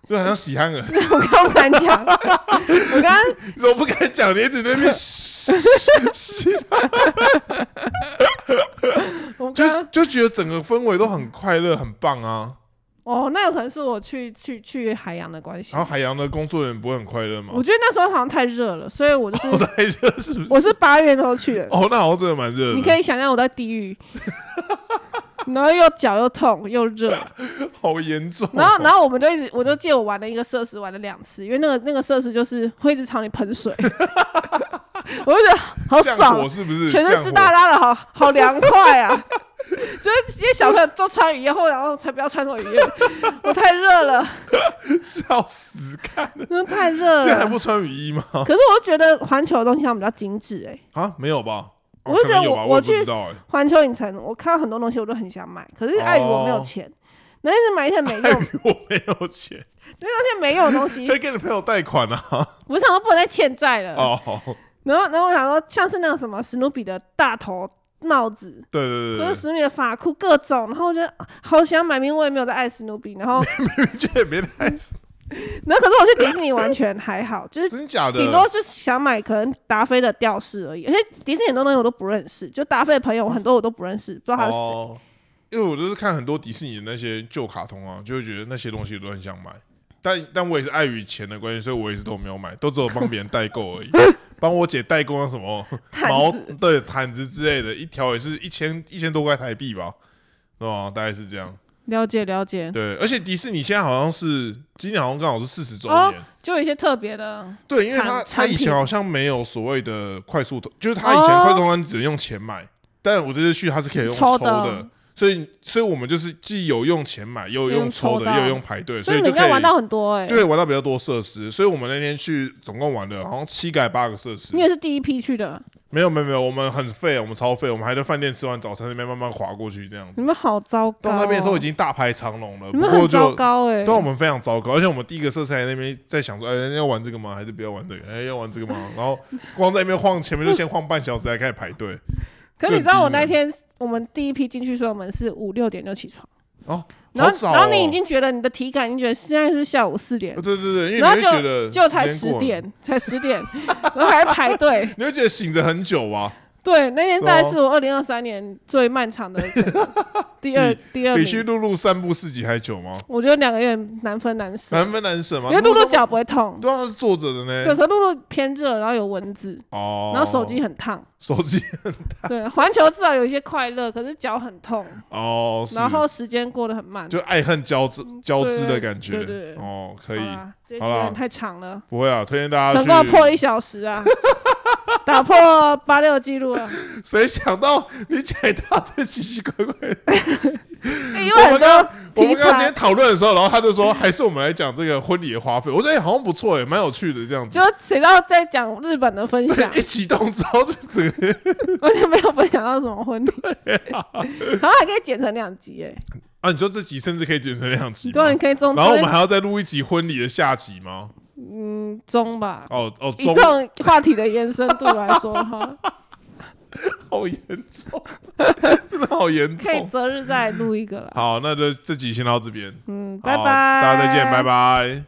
就好像喜憨儿，<laughs>
我刚刚不敢讲，我刚刚 <laughs>
我不敢讲，你一直在那边嘘嘘就
我刚刚
就觉得整个氛围都很快乐，很棒啊。
哦，那有可能是我去去去海洋的关系
然。后海洋的工作人员不会很快乐吗
我？觉得那时候好像太热了，所以我就
我
是
太热是不是？
我是八月的时候去的。
哦，那好像真的蛮热的。
你可以想象我在地狱，<laughs> 然后又脚又痛又热，<laughs>
好严重哦。
然后然后我们就一直我就借我玩了一个设施玩了两次，因为那个那个设施就是会一直朝你喷水，<laughs> 我就觉得好爽
火，是不是？
全身湿哒哒的，好好凉快啊！<laughs> 就是因为小朋友都穿雨衣，后然后才不要穿什么雨衣，我太热了，
笑死，看了。
真的太热了。
现在还不穿雨衣吗？
可是我就觉得环球的东西他们比较精致哎、
啊，没有吧？哦
我就觉得
我
我我去。环球影城我看到很多东西我都很想买，可是碍于我没有
哦
钱，然后一直买一些没用，
碍于我没有钱，
那那些没用的东西
可，以给你朋友贷款啊。
我想说不能再欠债了。
哦，<laughs>
然后然后我想说像是那个什么史努比的大头帽子。
对对对
或者史努比的发箍各种，然后我觉得啊好想买，明明我也没有在爱史努比，然后
对，这也没太死。<laughs>
然后可是我去迪士尼完全还好，就是
真假的？
顶多就是想买可能达菲的吊饰而已，而且迪士尼很多东西我都不认识，就达菲的朋友很多我都不认识，不知道他是谁。
哦，因为我就是看很多迪士尼的那些旧卡通啊，就会觉得那些东西都很想买，但但我也是碍于钱的关系，所以我也是都没有买，都只有帮别人代购而已，<laughs> 帮我姐代购那什么毛
子
对毯子之类的，一条也是一千一千多块台币吧，是吧？大概是这样。
了解了解，
对，而且迪士尼现在好像是今年好像刚好是四十周
哦
年，
就有一些特别的，
对，因为他他以前好像没有所谓的快速通，就是他以前快速通关只能用钱买，但我这次去他是可以用抽
抽的
的，所以所以我们就是既有用钱买，又有
用
用抽的，又有用排队，
所以
以就可以
玩到很多哎、
就可以玩到比较多设施。所以我们那天去总共玩了好像七个还八个设施。
你，也是第一批去的，
没有没有没有，我们很废，我们超废，我们还在饭店吃完早餐那边慢慢滑过去这样子。
你们好糟糕、
到
哦。
那边的时候已经大排长龙了，
你
不过
们很糟
就
糕哎、
对我们非常糟糕，而且我们第一个设施还在那边在想说，哎、要玩这个吗？还是不要玩这个？哎、要玩这个吗？然后光在那边晃，前面就先晃半小时，才开始排队。
可是你知道我那天我们第一批进去，所以我们是五六点就起床，
哦，
然后、
哦。
然后你已经觉得你的体感，你觉得现在是下午四点
呃，对对对，因为
然后
你会觉得
就才十点，才十点，然后还排队。<laughs>
你会觉得醒着很久吧？<laughs>
对，那天大概是我二零二三年最漫长的 <laughs> 第二第二
比去
名。
露露散步四级还久吗？
我觉得两个有点难分难舍，
难分难舍吗？
因为露露
上
脚不会痛，
对啊，那是坐着的
对，
呢。
可露露偏热，然后有蚊子，
哦，
然后手机很烫。
手机
对，<laughs> 环球至少有一些快乐，可是脚很痛，
哦，是
然后时间过得很慢。
就爱恨交织交织的感觉。
对对对
哦，可以
好，啦，这一集
好啦
有点太长了，
不会啊，推荐大家
成
去。
功破了一小时啊，<laughs> 打破八六记录了。<laughs>
谁想到你讲一大堆奇奇怪怪的？<laughs>
因为很多题
我们刚刚今
材
天，讨论的时候，然后他就说，还是我们来讲这个婚礼的花费。我觉得、欸、好像不错哎，蛮有趣的这样子
就。谁知道在讲日本的分享，
一启动之后就整个
完全没有分享到什么婚礼，然后还可以剪成两集哎，
啊，你说这集甚至可以剪成两集吗
对，？你可以中，
然后我们还要再录一集婚礼的下集吗？
嗯中吧。
哦哦，中
以这种话题的延伸度来说的话，<laughs>
好严重，<laughs> 真的好严重
可以
重。
择日再录一个了。
好，那就这集先到这边。
嗯，
好
拜拜，
大家再见，拜。拜。